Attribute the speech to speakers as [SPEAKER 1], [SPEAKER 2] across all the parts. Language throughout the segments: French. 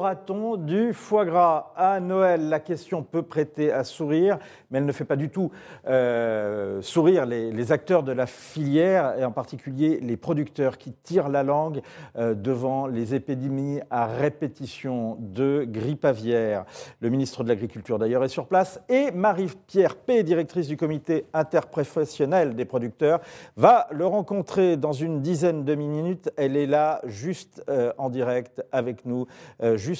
[SPEAKER 1] aura-t-on du foie gras À Noël, la question peut prêter à sourire, mais elle ne fait pas du tout euh, sourire les, acteurs de la filière, et en particulier les producteurs qui tirent la langue euh, devant les épidémies à répétition de grippe aviaire. Le ministre de l'Agriculture d'ailleurs est sur place, et Marie-Pierre P., directrice du comité interprofessionnel des producteurs, va le rencontrer dans une dizaine de minutes. Elle est là juste euh, en direct avec nous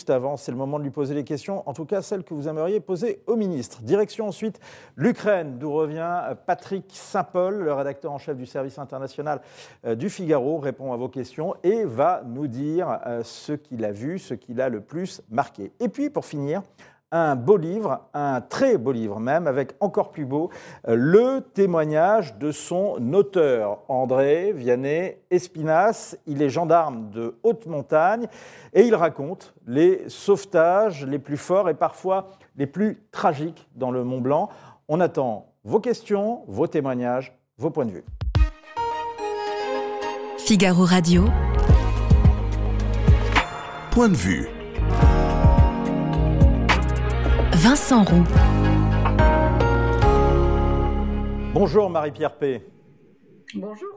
[SPEAKER 1] avant. C'est le moment de lui poser les questions, en tout cas celles que vous aimeriez poser au ministre. Direction ensuite l'Ukraine, d'où revient euh, Patrick Saint-Paul, le rédacteur en chef du service international du Figaro, répond à vos questions et va nous dire ce qu'il a vu, ce qu'il a le plus marqué. Et puis pour finir, un beau livre, un très beau livre même, avec encore plus beau, euh, le témoignage de son auteur, André Vianney Espinas. Il est gendarme de haute montagne et il raconte les sauvetages les plus forts et parfois les plus tragiques dans le Mont Blanc. On attend vos questions, vos témoignages, vos points de vue.
[SPEAKER 2] Figaro Radio.
[SPEAKER 3] Point de vue.
[SPEAKER 2] Vincent Roux.
[SPEAKER 1] Bonjour Marie-Pierre P.
[SPEAKER 4] Bonjour.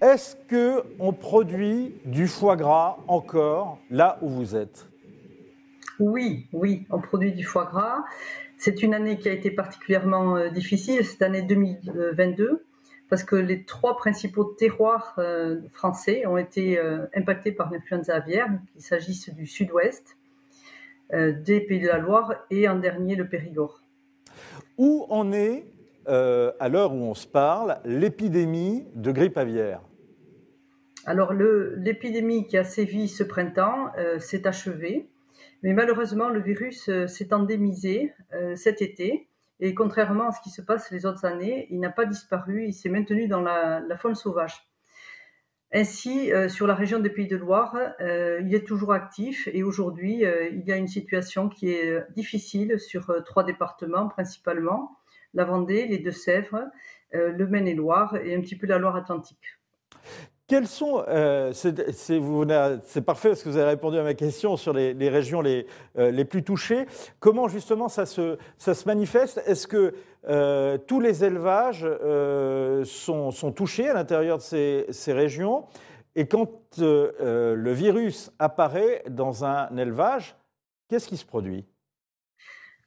[SPEAKER 1] Est-ce que on produit du foie gras encore là où vous êtes?
[SPEAKER 4] Oui, oui, on produit du foie gras. C'est une année qui a été particulièrement euh, difficile, cette année 2022, parce que les trois principaux terroirs euh, français ont été euh, impactés par l'influenza aviaire, qu'il s'agisse du sud-ouest, des Pays de la Loire et en dernier le Périgord.
[SPEAKER 1] Où en est, euh, à l'heure où on se parle, l'épidémie de grippe aviaire?
[SPEAKER 4] Alors l'épidémie qui a sévi ce printemps euh, s'est achevée, mais malheureusement le virus s'est endémisé cet été. Et contrairement à ce qui se passe les autres années, il n'a pas disparu, il s'est maintenu dans la faune sauvage. Ainsi, euh, sur la région des Pays de Loire, euh, il est toujours actif et aujourd'hui, euh, il y a une situation qui est difficile sur trois départements principalement, la Vendée, les Deux-Sèvres, le Maine-et-Loire et un petit peu la Loire-Atlantique.
[SPEAKER 1] Quels sont, euh, c'est parfait parce que vous avez répondu à ma question sur les, régions les, euh, les, plus touchées. Comment justement ça se, ça se manifeste? Est-ce que euh, tous les élevages sont, sont, touchés à l'intérieur de ces, ces, régions? Et quand le virus apparaît dans un élevage, qu'est-ce qui se produit?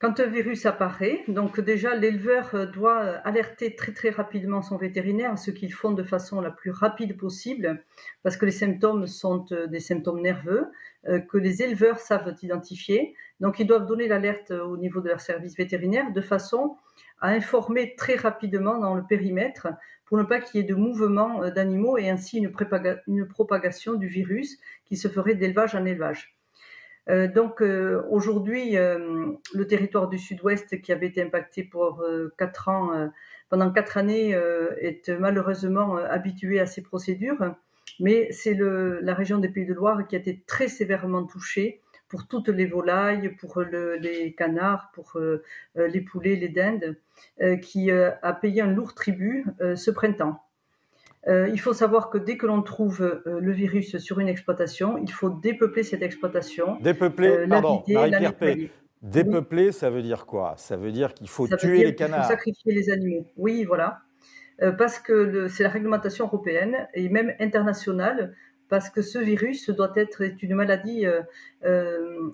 [SPEAKER 4] Quand un virus apparaît, donc déjà l'éleveur euh, doit euh, alerter très très rapidement son vétérinaire, ce qu'ils font de façon la plus rapide possible, parce que les symptômes sont euh, des symptômes nerveux que les éleveurs savent identifier. Donc ils doivent donner l'alerte au niveau de leur service vétérinaire de façon à informer très rapidement dans le périmètre pour ne pas qu'il y ait de mouvement d'animaux et ainsi une, une propagation du virus qui se ferait d'élevage en élevage. Euh, donc euh, aujourd'hui, euh, le territoire du Sud-Ouest qui avait été impacté pour quatre ans, pendant quatre années, est malheureusement habitué à ces procédures. Mais c'est la région des Pays de Loire qui a été très sévèrement touchée pour toutes les volailles, pour les canards, pour les poulets, les dindes, qui a payé un lourd tribut ce printemps. Euh, il faut savoir que dès que l'on trouve euh, le virus sur une exploitation, il faut dépeupler cette exploitation.
[SPEAKER 1] Dépeupler, euh, pardon, Marie-Pierre Dépeupler, ça veut dire quoi? Ça veut dire qu'il faut tuer les canards. Il
[SPEAKER 4] faut sacrifier les animaux. Oui, voilà. parce que c'est la réglementation européenne et même internationale, parce que ce virus doit être une maladie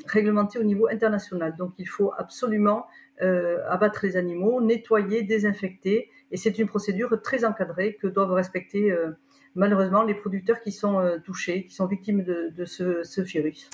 [SPEAKER 4] réglementée au niveau international. Donc il faut absolument abattre les animaux, nettoyer, désinfecter et c'est une procédure très encadrée que doivent respecter euh, malheureusement les producteurs qui sont euh, touchés, qui sont victimes de, ce, virus.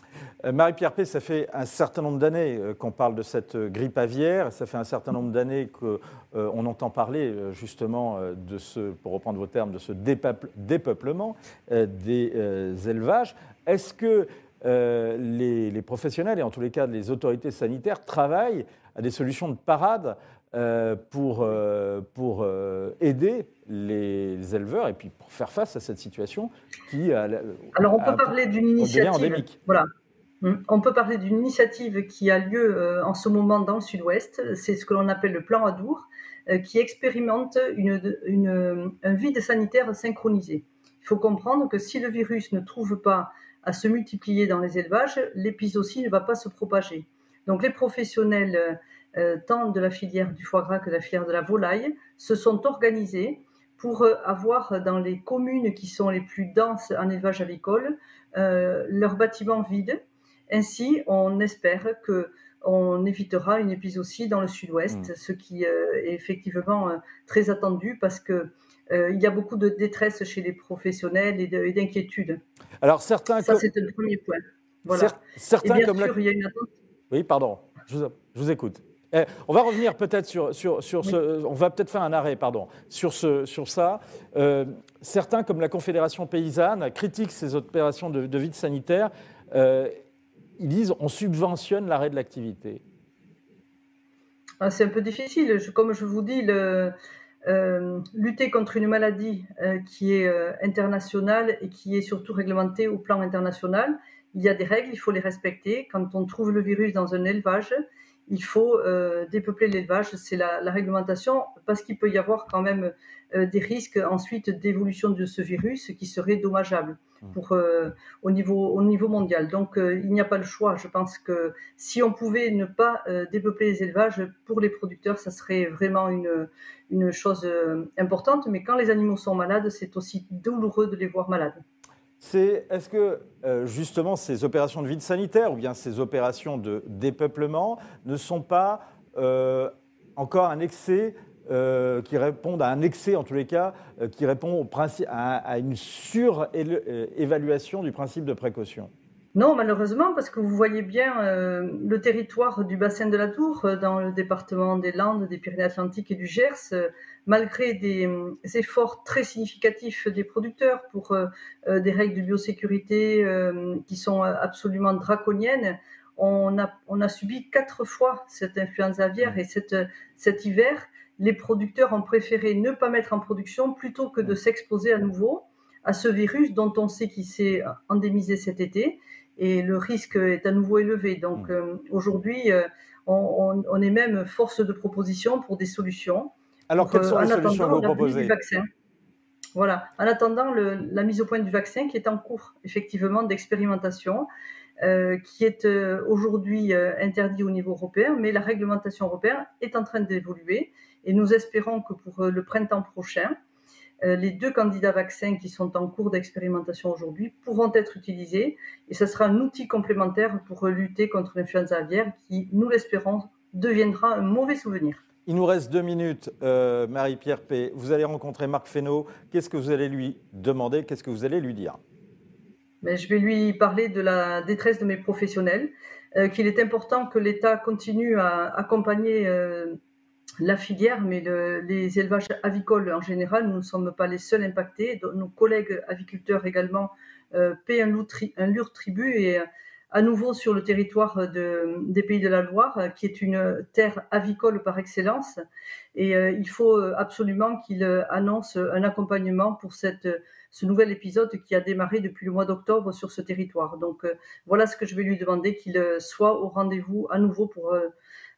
[SPEAKER 1] Euh, Marie-Pierre P., ça fait un certain nombre d'années qu'on parle de cette grippe aviaire, ça fait un certain nombre d'années qu'on entend parler justement de ce, pour reprendre vos termes, de ce dépeuplement des élevages. Est-ce que les, les, professionnels, et en tous les cas les autorités sanitaires, travaillent à des solutions de parade euh, pour, euh, pour euh, aider les éleveurs et puis pour faire face à cette situation qui
[SPEAKER 4] a, Alors on peut parler d'une initiative. Voilà. Hmm. On peut parler d'une initiative qui a lieu en ce moment dans le sud-ouest. C'est ce que l'on appelle le plan Adour, qui expérimente une, une, un vide sanitaire synchronisé. Il faut comprendre que si le virus ne trouve pas à se multiplier dans les élevages, l'épizootie ne va pas se propager. Donc les professionnels, tant de la filière du foie gras que de la filière de la volaille, se sont organisés pour euh, avoir dans les communes qui sont les plus denses en élevage avicole euh, leurs bâtiments vides. Ainsi, on espère que on évitera une épizootie dans le sud-ouest, mmh. ce qui est effectivement très attendu parce que il y a beaucoup de détresse chez les professionnels et d'inquiétude.
[SPEAKER 1] Alors certains,
[SPEAKER 4] ça c'est le premier point. Voilà.
[SPEAKER 1] Certains comme il y a une attente oui, pardon, je vous, écoute. Eh, on va revenir peut-être sur, sur, sur ce. On va peut-être faire un arrêt, pardon, sur, ce, sur ça. Euh, certains, comme la Confédération paysanne, critiquent ces opérations de, de vide sanitaire. Euh, ils disent on subventionne l'arrêt de l'activité.
[SPEAKER 4] Ah, c'est un peu difficile. comme je vous dis, le, euh, lutter contre une maladie qui est internationale et qui est surtout réglementée au plan international, il y a des règles, il faut les respecter. Quand on trouve le virus dans un élevage, il faut euh, dépeupler l'élevage. C'est la, réglementation parce qu'il peut y avoir quand même euh, des risques ensuite d'évolution de ce virus qui seraient dommageables mmh. pour, euh, au, niveau, au niveau mondial. Donc il n'y a pas le choix. Je pense que si on pouvait ne pas dépeupler les élevages pour les producteurs, ça serait vraiment une, une chose importante. Mais quand les animaux sont malades, c'est aussi douloureux de les voir malades
[SPEAKER 1] c'est est-ce que euh, justement ces opérations de vide sanitaire ou bien ces opérations de dépeuplement ne sont pas euh, encore un excès euh, qui répondent à un excès en tous les cas, qui répond au à, à une surévaluation du principe de précaution?
[SPEAKER 4] Non, malheureusement, parce que vous voyez bien euh, le territoire du bassin de la Tour, euh, dans le département des Landes, des Pyrénées-Atlantiques et du Gers, euh, malgré des, efforts très significatifs des producteurs pour des règles de biosécurité qui sont absolument draconiennes, on a, subi quatre fois cette influenza aviaire et cet hiver, les producteurs ont préféré ne pas mettre en production plutôt que de s'exposer à nouveau à ce virus dont on sait qu'il s'est endémisé cet été et le risque est à nouveau élevé. Donc mmh. euh, aujourd'hui, euh, on, est même force de proposition pour des solutions.
[SPEAKER 1] Alors quelles sont les solutions que vous proposez
[SPEAKER 4] vaccin. Voilà, en attendant la mise au point du vaccin qui est en cours effectivement d'expérimentation, euh, qui est aujourd'hui interdit au niveau européen, mais la réglementation européenne est en train d'évoluer et nous espérons que pour le printemps prochain, euh, les deux candidats vaccins qui sont en cours d'expérimentation aujourd'hui pourront être utilisés et ce sera un outil complémentaire pour lutter contre l'influenza aviaire qui, nous l'espérons, deviendra un mauvais souvenir.
[SPEAKER 1] Il nous reste deux minutes, euh, Marie-Pierre P. Vous allez rencontrer Marc Fesneau. Qu'est-ce que vous allez lui demander? Qu'est-ce que vous allez lui dire?
[SPEAKER 4] Ben, Je vais lui parler de la détresse de mes professionnels, euh, qu'il est important que l'État continue à accompagner la filière, mais les élevages avicoles en général, nous ne sommes pas les seuls impactés. Nos collègues aviculteurs également euh, paient un, lourd, tribut et à nouveau sur le territoire des Pays de la Loire, qui est une terre avicole par excellence. Et euh, il faut absolument qu'il annonce un accompagnement pour cette, ce nouvel épisode qui a démarré depuis le mois d'octobre sur ce territoire. Donc euh, voilà ce que je vais lui demander, qu'il soit au rendez-vous à nouveau pour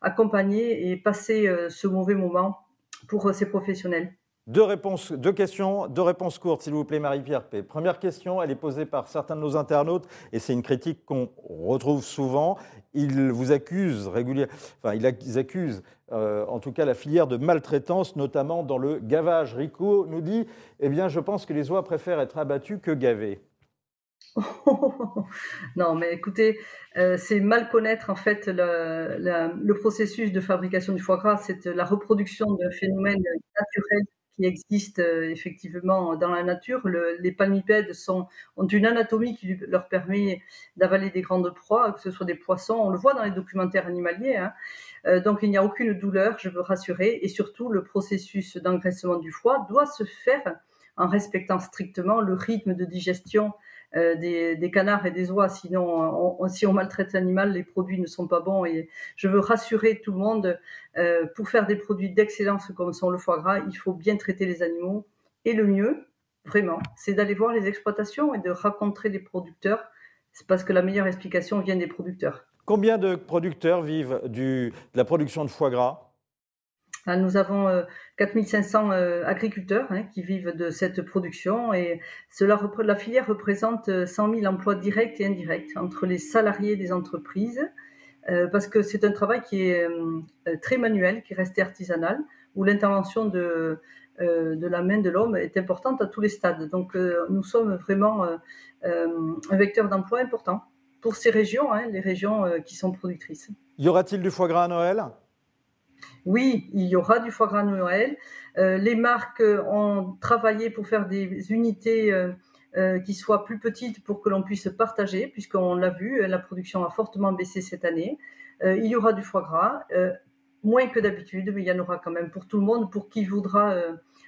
[SPEAKER 4] accompagner et passer euh, ce mauvais moment pour euh, ces professionnels.
[SPEAKER 1] Deux, réponses, deux questions, deux réponses courtes, s'il vous plaît, Marie-Pierre P. Première question, elle est posée par certains de nos internautes, et c'est une critique qu'on retrouve souvent. Ils vous accusent régulièrement, enfin, ils accusent euh, en tout cas la filière de maltraitance, notamment dans le gavage. Rico nous dit Eh bien, je pense que les oies préfèrent être abattues que gavées.
[SPEAKER 4] non, mais écoutez, euh, c'est mal connaître en fait le, processus de fabrication du foie gras. C'est la reproduction d'un phénomène naturel qui existe euh, effectivement dans la nature. les palmipèdes ont une anatomie qui leur permet d'avaler des grandes proies, que ce soit des poissons. On le voit dans les documentaires animaliers. Hein. Euh, donc il n'y a aucune douleur, je veux rassurer. Et surtout, le processus d'engraissement du foie doit se faire en respectant strictement le rythme de digestion euh, des, canards et des oies. Sinon, si on maltraite l'animal, les produits ne sont pas bons. Et je veux rassurer tout le monde, euh, pour faire des produits d'excellence comme sont le foie gras, il faut bien traiter les animaux. Et le mieux, vraiment, c'est d'aller voir les exploitations et de rencontrer les producteurs. C'est parce que la meilleure explication vient des producteurs.
[SPEAKER 1] Combien de producteurs vivent du, de la production de foie gras?
[SPEAKER 4] Nous avons 4500 agriculteurs hein, qui vivent de cette production et cela, la filière représente 100 000 emplois directs et indirects entre les salariés des entreprises, parce que c'est un travail qui est très manuel, qui reste artisanal, où l'intervention de, de la main de l'homme est importante à tous les stades. Donc nous sommes vraiment un vecteur d'emploi important pour ces régions, hein, les régions qui sont productrices.
[SPEAKER 1] Y aura-t-il du foie gras à Noël?
[SPEAKER 4] Oui, il y aura du foie gras Noël. Euh, les marques ont travaillé pour faire des unités euh, euh, qui soient plus petites pour que l'on puisse partager, puisqu'on l'a vu, la production a fortement baissé cette année. il y aura du foie gras, moins que d'habitude, mais il y en aura quand même pour tout le monde, pour qui voudra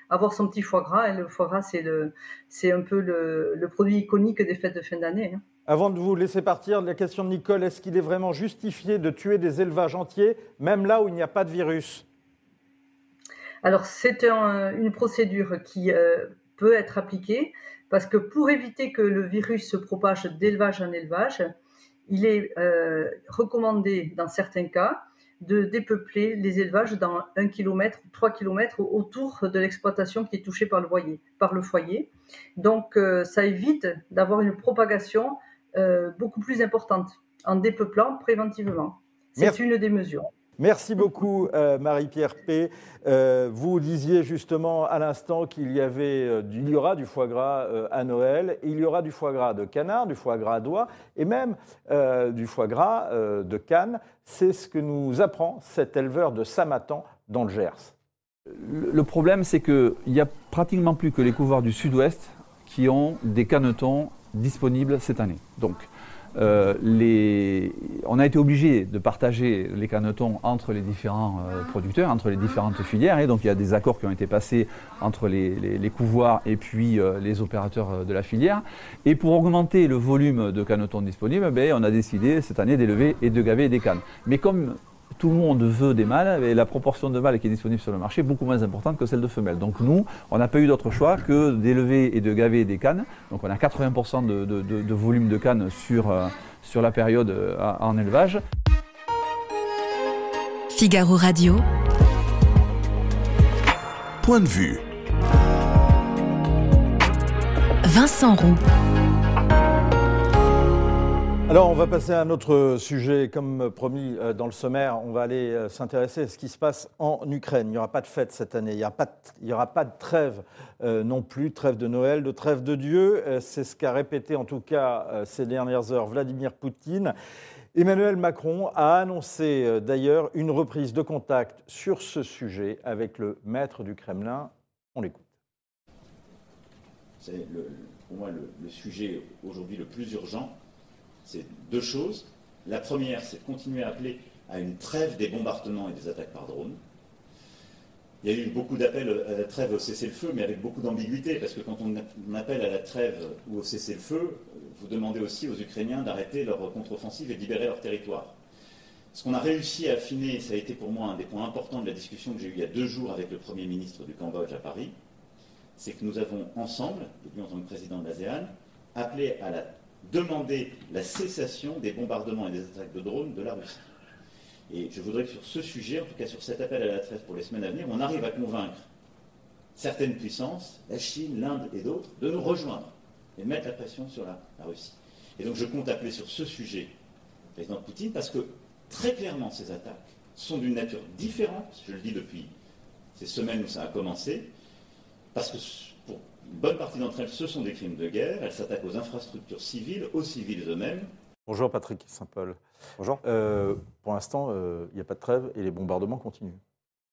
[SPEAKER 4] avoir son petit foie gras. Et le foie gras, c'est un peu le, produit iconique des fêtes de fin d'année. Hein.
[SPEAKER 1] Avant de vous laisser partir, la question de Nicole, est-ce qu'il est vraiment justifié de tuer des élevages entiers, même là où il n'y a pas de virus?
[SPEAKER 4] Alors, c'est une procédure qui euh, peut être appliquée, parce que pour éviter que le virus se propage d'élevage en élevage, il est euh, recommandé, dans certains cas, de dépeupler les élevages dans 1 km ou 3 km autour de l'exploitation qui est touchée par le, foyer. Donc, euh, ça évite d'avoir une propagation euh, beaucoup plus importante en dépeuplant préventivement. C'est une des mesures.
[SPEAKER 1] Merci beaucoup euh, Marie-Pierre P. Euh, vous disiez justement à l'instant qu'il y avait, il y aura du foie gras à Noël, il y aura du foie gras de canard, du foie gras d'oie et même du foie gras de canne. C'est ce que nous apprend cet éleveur de Samatan dans le Gers.
[SPEAKER 3] Le problème, c'est qu'il n'y a pratiquement plus que les couvoirs du sud-ouest qui ont des canetons disponibles cette année. Donc, euh, on a été obligé de partager les canetons entre les différents euh, producteurs, entre les différentes filières, et donc il y a des accords qui ont été passés entre les, les, couvoirs et puis euh, les opérateurs de la filière. Et pour augmenter le volume de canetons disponibles, ben, on a décidé cette année d'élever et de gaver des cannes. Mais comme tout le monde veut des mâles et la proportion de mâles qui est disponible sur le marché est beaucoup moins importante que celle de femelles. Donc nous, on n'a pas eu d'autre choix que d'élever et de gaver des cannes. Donc on a 80% de, volume de cannes sur, euh, sur la période euh, en élevage.
[SPEAKER 2] Figaro Radio.
[SPEAKER 5] Point de vue.
[SPEAKER 2] Vincent Roux.
[SPEAKER 1] Alors, on va passer à un autre sujet. Comme promis euh, dans le sommaire, on va aller euh, s'intéresser à ce qui se passe en Ukraine. Il n'y aura pas de fête cette année. Il n'y aura pas de trêve euh, non plus, trêve de Noël, de trêve de Dieu. C'est ce qu'a répété en tout cas ces dernières heures Vladimir Poutine. Emmanuel Macron a annoncé d'ailleurs une reprise de contact sur ce sujet avec le maître du Kremlin. On l'écoute.
[SPEAKER 6] C'est pour moi le sujet aujourd'hui le plus urgent c'est deux choses. La première, c'est de continuer à appeler à une trêve des bombardements et des attaques par drone. Il y a eu beaucoup d'appels à la trêve au cessez-le-feu, mais avec beaucoup d'ambiguïté, parce que quand on appelle à la trêve ou au cessez-le-feu, vous demandez aussi aux Ukrainiens d'arrêter leur contre-offensive et de libérer leur territoire. Ce qu'on a réussi à affiner, ça a été pour moi un des points importants de la discussion que j'ai eue il y a deux jours avec le Premier ministre du Cambodge à Paris, c'est que nous avons ensemble, lui en tant que président de l'ASEAN, appelé à la demander la cessation des bombardements et des attaques de drones de la Russie. Et je voudrais que sur ce sujet, en tout cas sur cet appel à la trêve pour les semaines à venir, on arrive à convaincre certaines puissances, la Chine, l'Inde et d'autres, de nous rejoindre et de mettre la pression sur la, Russie. Et donc je compte appeler sur ce sujet le président Poutine parce que très clairement ces attaques sont d'une nature différente, je le dis depuis ces semaines où ça a commencé, parce que une bonne partie d'entre elles, ce sont des crimes de guerre. Elles s'attaquent aux infrastructures civiles, aux civils eux-mêmes.
[SPEAKER 1] Bonjour Patrick Saint-Paul.
[SPEAKER 7] Bonjour.
[SPEAKER 1] Euh, pour l'instant, euh, il n'y a pas de trêve et les bombardements continuent.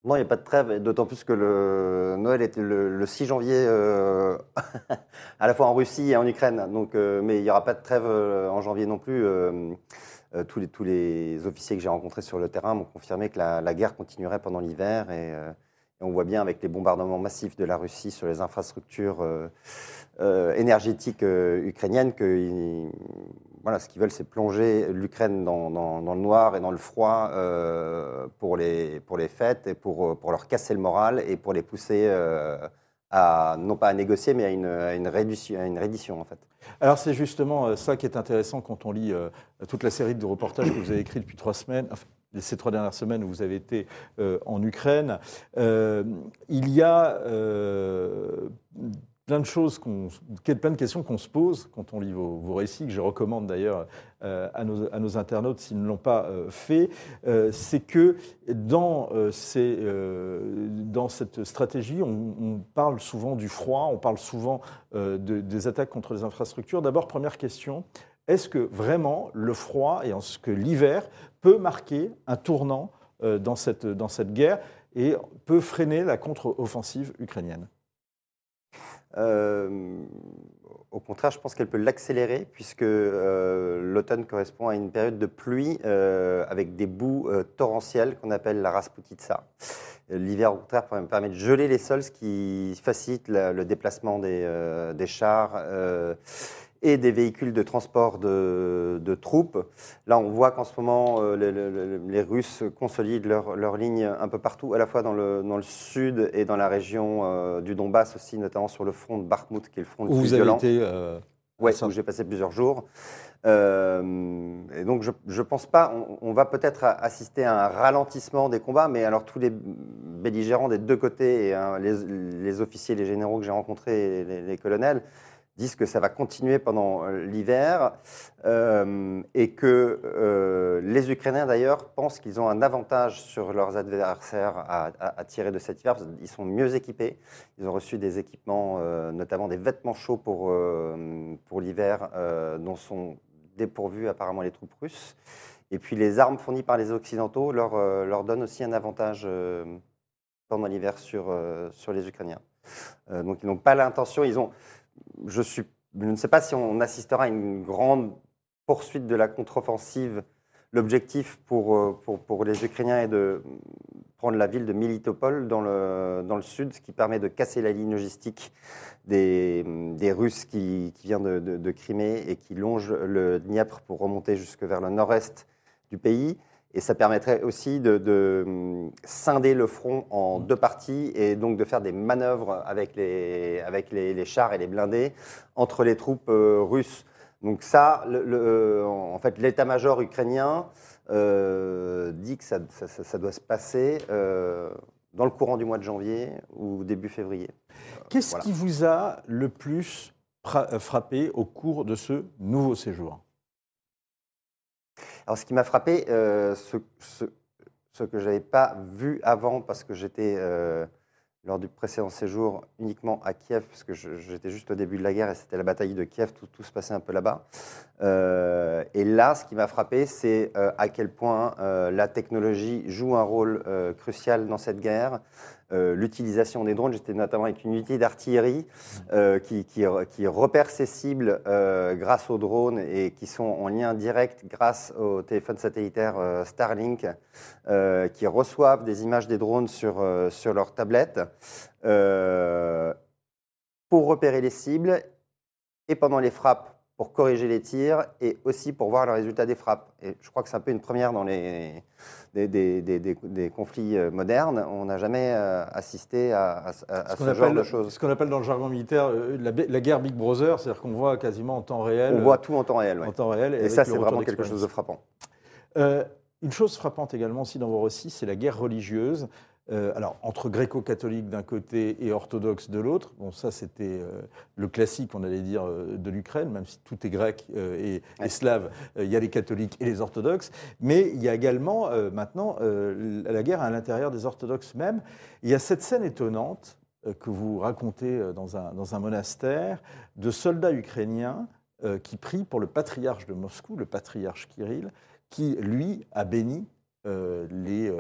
[SPEAKER 7] Non, il n'y a pas de trêve, d'autant plus que le Noël était le, 6 janvier euh, à la fois en Russie et en Ukraine. Donc, mais il n'y aura pas de trêve en janvier non plus. tous, les, tous les officiers que j'ai rencontrés sur le terrain m'ont confirmé que la, la, guerre continuerait pendant l'hiver et on voit bien avec les bombardements massifs de la Russie sur les infrastructures euh, euh, énergétiques euh, ukrainiennes que voilà, ce qu'ils veulent, c'est plonger l'Ukraine dans, le noir et dans le froid pour, les, pour les fêtes et pour, pour leur casser le moral et pour les pousser à, non pas à négocier, mais à une, à une, réduction, à une reddition, en fait.
[SPEAKER 1] Alors, c'est justement ça qui est intéressant quand on lit toute la série de reportages que vous avez écrits depuis trois semaines, ces trois dernières semaines où vous avez été euh, en Ukraine. Euh, il y a euh, plein de choses, plein de questions qu'on se pose quand on lit vos, récits, que je recommande d'ailleurs à, nos, internautes s'ils ne l'ont pas fait. C'est que dans, cette stratégie, on, parle souvent du froid, on parle souvent de- des attaques contre les infrastructures. D'abord, première question. Est-ce que vraiment le froid et est-ce que l'hiver peut marquer un tournant euh, dans, cette, guerre et peut freiner la contre-offensive ukrainienne?
[SPEAKER 7] Euh, au contraire, je pense qu'elle peut l'accélérer puisque euh, l'automne correspond à une période de pluie avec des boues torrentielles qu'on appelle la rasputitsa. L'hiver, au contraire, permet- de geler les sols, ce qui facilite le déplacement des, chars et des véhicules de transport de, de troupes. Là, on voit qu'en ce moment, euh, les, les- les Russes consolident leur, leur ligne un peu partout, à la fois dans le, dans le sud et dans la région euh, du Donbass aussi, notamment sur le front de Bakhmut, qui est le front le
[SPEAKER 1] Où
[SPEAKER 7] plus
[SPEAKER 1] vous avez
[SPEAKER 7] violent.
[SPEAKER 1] été euh, Ça-
[SPEAKER 7] où j'ai passé plusieurs jours. Euh, et donc, je ne pense pas, on, on va peut-être a- assister à un ralentissement des combats, mais alors tous les belligérants des deux côtés, et hein, les, les officiers, les généraux que j'ai rencontrés, et les, les colonels, disent que ça va continuer pendant euh, l'hiver euh, et que euh, les Ukrainiens d'ailleurs pensent qu'ils ont un avantage sur leurs adversaires à, tirer de cet hiver qu'ils sont mieux équipés. Ils ont reçu des équipements, notamment des vêtements chauds pour, pour l'hiver, dont sont dépourvus apparemment les troupes russes. Et puis les armes fournies par les Occidentaux leur, leur donnent aussi un avantage pendant l'hiver sur, sur les Ukrainiens. Donc ils n'ont pas l'intention, ils ont, je, ne sais pas si on assistera à une grande poursuite de la contre-offensive. L'objectif pour, euh, pour, les Ukrainiens est de prendre la ville de Militopol dans le, dans le sud, ce qui permet de casser la ligne logistique des, des Russes qui, qui vient de, de- de Crimée et qui longe le Dniepr pour remonter jusque vers le nord-est du pays. Et ça permettrait aussi de, de, hum, scinder le front en deux parties et donc de faire des manœuvres avec les, avec les, les chars et les blindés entre les troupes euh, russes. Donc ça, le- le- en fait, l'état-major ukrainien euh, dit que ça, ça- ça- ça doit se passer euh, dans le courant du mois de janvier ou début février.
[SPEAKER 1] Qu'est-ce
[SPEAKER 7] voilà.
[SPEAKER 1] qui vous a le plus euh, frappé au cours de ce nouveau séjour?
[SPEAKER 7] Alors, ce qui m'a frappé, euh, ce, que je n'avais pas vu avant, parce que j'étais, euh, lors du précédent séjour, uniquement à Kiev, parce que j'étais juste au début de la guerre et c'était la bataille de Kiev, tout, se passait un peu là-bas. Euh, et là, ce qui m'a frappé, c'est à quel point la technologie joue un rôle crucial dans cette guerre. Euh, L'utilisation des drones, j'étais notamment avec une unité d'artillerie euh, qui, repère ses cibles euh, grâce aux drones et qui sont en lien direct grâce au téléphone satellitaire Starlink, qui reçoivent des images des drones sur, leur tablette pour repérer les cibles et pendant les frappes pour corriger les tirs et aussi pour voir le résultat des frappes. Et je crois que c'est un peu une première dans les, des, des- des- des- conflits euh, modernes. On n'a jamais euh, assisté à, ce genre
[SPEAKER 1] appelle,
[SPEAKER 7] de choses.
[SPEAKER 1] ce qu'on appelle dans le jargon militaire euh, la, la guerre Big Brother, c'est-à-dire qu'on voit quasiment en temps réel.
[SPEAKER 7] On voit tout en temps réel. ouais.
[SPEAKER 1] en temps réel.
[SPEAKER 7] Et ça, c'est vraiment quelque chose de frappant.
[SPEAKER 1] Euh, une chose frappante également aussi dans vos récits, c'est la guerre religieuse. Euh, alors, entre gréco-catholiques d'un côté et orthodoxes de l'autre, bon, ça c'était euh, le classique, on allait dire, euh, de l'Ukraine, même si tout est grec et, slave, il y a les catholiques et les orthodoxes, mais il y a également maintenant la guerre à l'intérieur des orthodoxes même. Il y a cette scène étonnante que vous racontez dans un, dans un monastère de soldats ukrainiens qui prient pour le patriarche de Moscou, le patriarche Kirill, qui, lui, a béni euh, les, euh,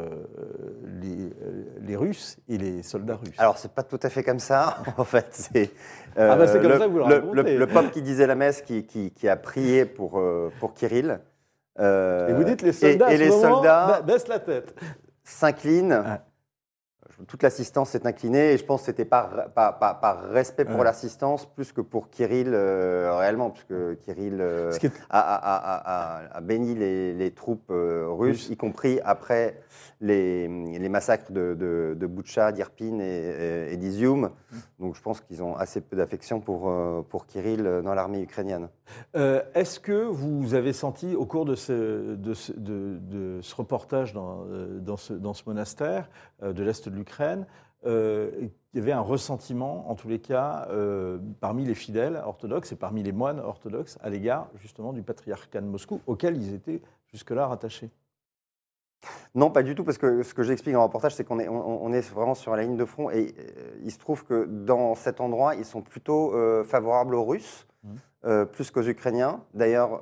[SPEAKER 1] les, euh, les Russes et les soldats russes.
[SPEAKER 7] Alors, c'est pas tout à fait comme ça, en fait. C'est
[SPEAKER 1] Ah bah, c'est comme
[SPEAKER 7] le,
[SPEAKER 1] ça que vous le
[SPEAKER 7] le,
[SPEAKER 1] racontez.
[SPEAKER 7] le- le pape qui disait la messe, qui, qui- qui a prié pour, euh, pour Kirill. euh,
[SPEAKER 1] et vous dites les
[SPEAKER 7] et-
[SPEAKER 1] soldats,
[SPEAKER 7] et
[SPEAKER 1] à ce
[SPEAKER 7] les
[SPEAKER 1] moment,
[SPEAKER 7] soldats
[SPEAKER 1] ba- baissent la tête.
[SPEAKER 7] s'inclinent. Toute l'assistance s'est inclinée et je pense que c'était par, par, par- par respect pour
[SPEAKER 1] Ouais.
[SPEAKER 7] l'assistance plus que pour Kirill euh, réellement, puisque Kirill euh,
[SPEAKER 1] est-
[SPEAKER 7] a, a- a- a- a béni les, les troupes euh, russes, y compris après les, les massacres de, de, de Boutcha, d'Irpin et, et, et d'Izium. Donc je pense qu'ils ont assez peu d'affection pour, euh, pour Kirill dans l'armée ukrainienne.
[SPEAKER 1] Est-ce que vous avez senti au cours de ce, de ce, de- de ce reportage dans, dans, ce, dans ce monastère de l'Est de l'Ukraine, euh, il y avait un ressentiment, en tous les cas, euh, parmi les fidèles orthodoxes et parmi les moines orthodoxes à l'égard justement du patriarcat de Moscou, auquel ils étaient jusque-là rattachés
[SPEAKER 7] Non, pas du tout, parce que ce que j'explique dans le reportage, c'est qu'on est, on, on est vraiment sur la ligne de front. Et euh, il se trouve que dans cet endroit, ils sont plutôt euh, favorables aux Russes, euh, plus qu'aux Ukrainiens. D'ailleurs,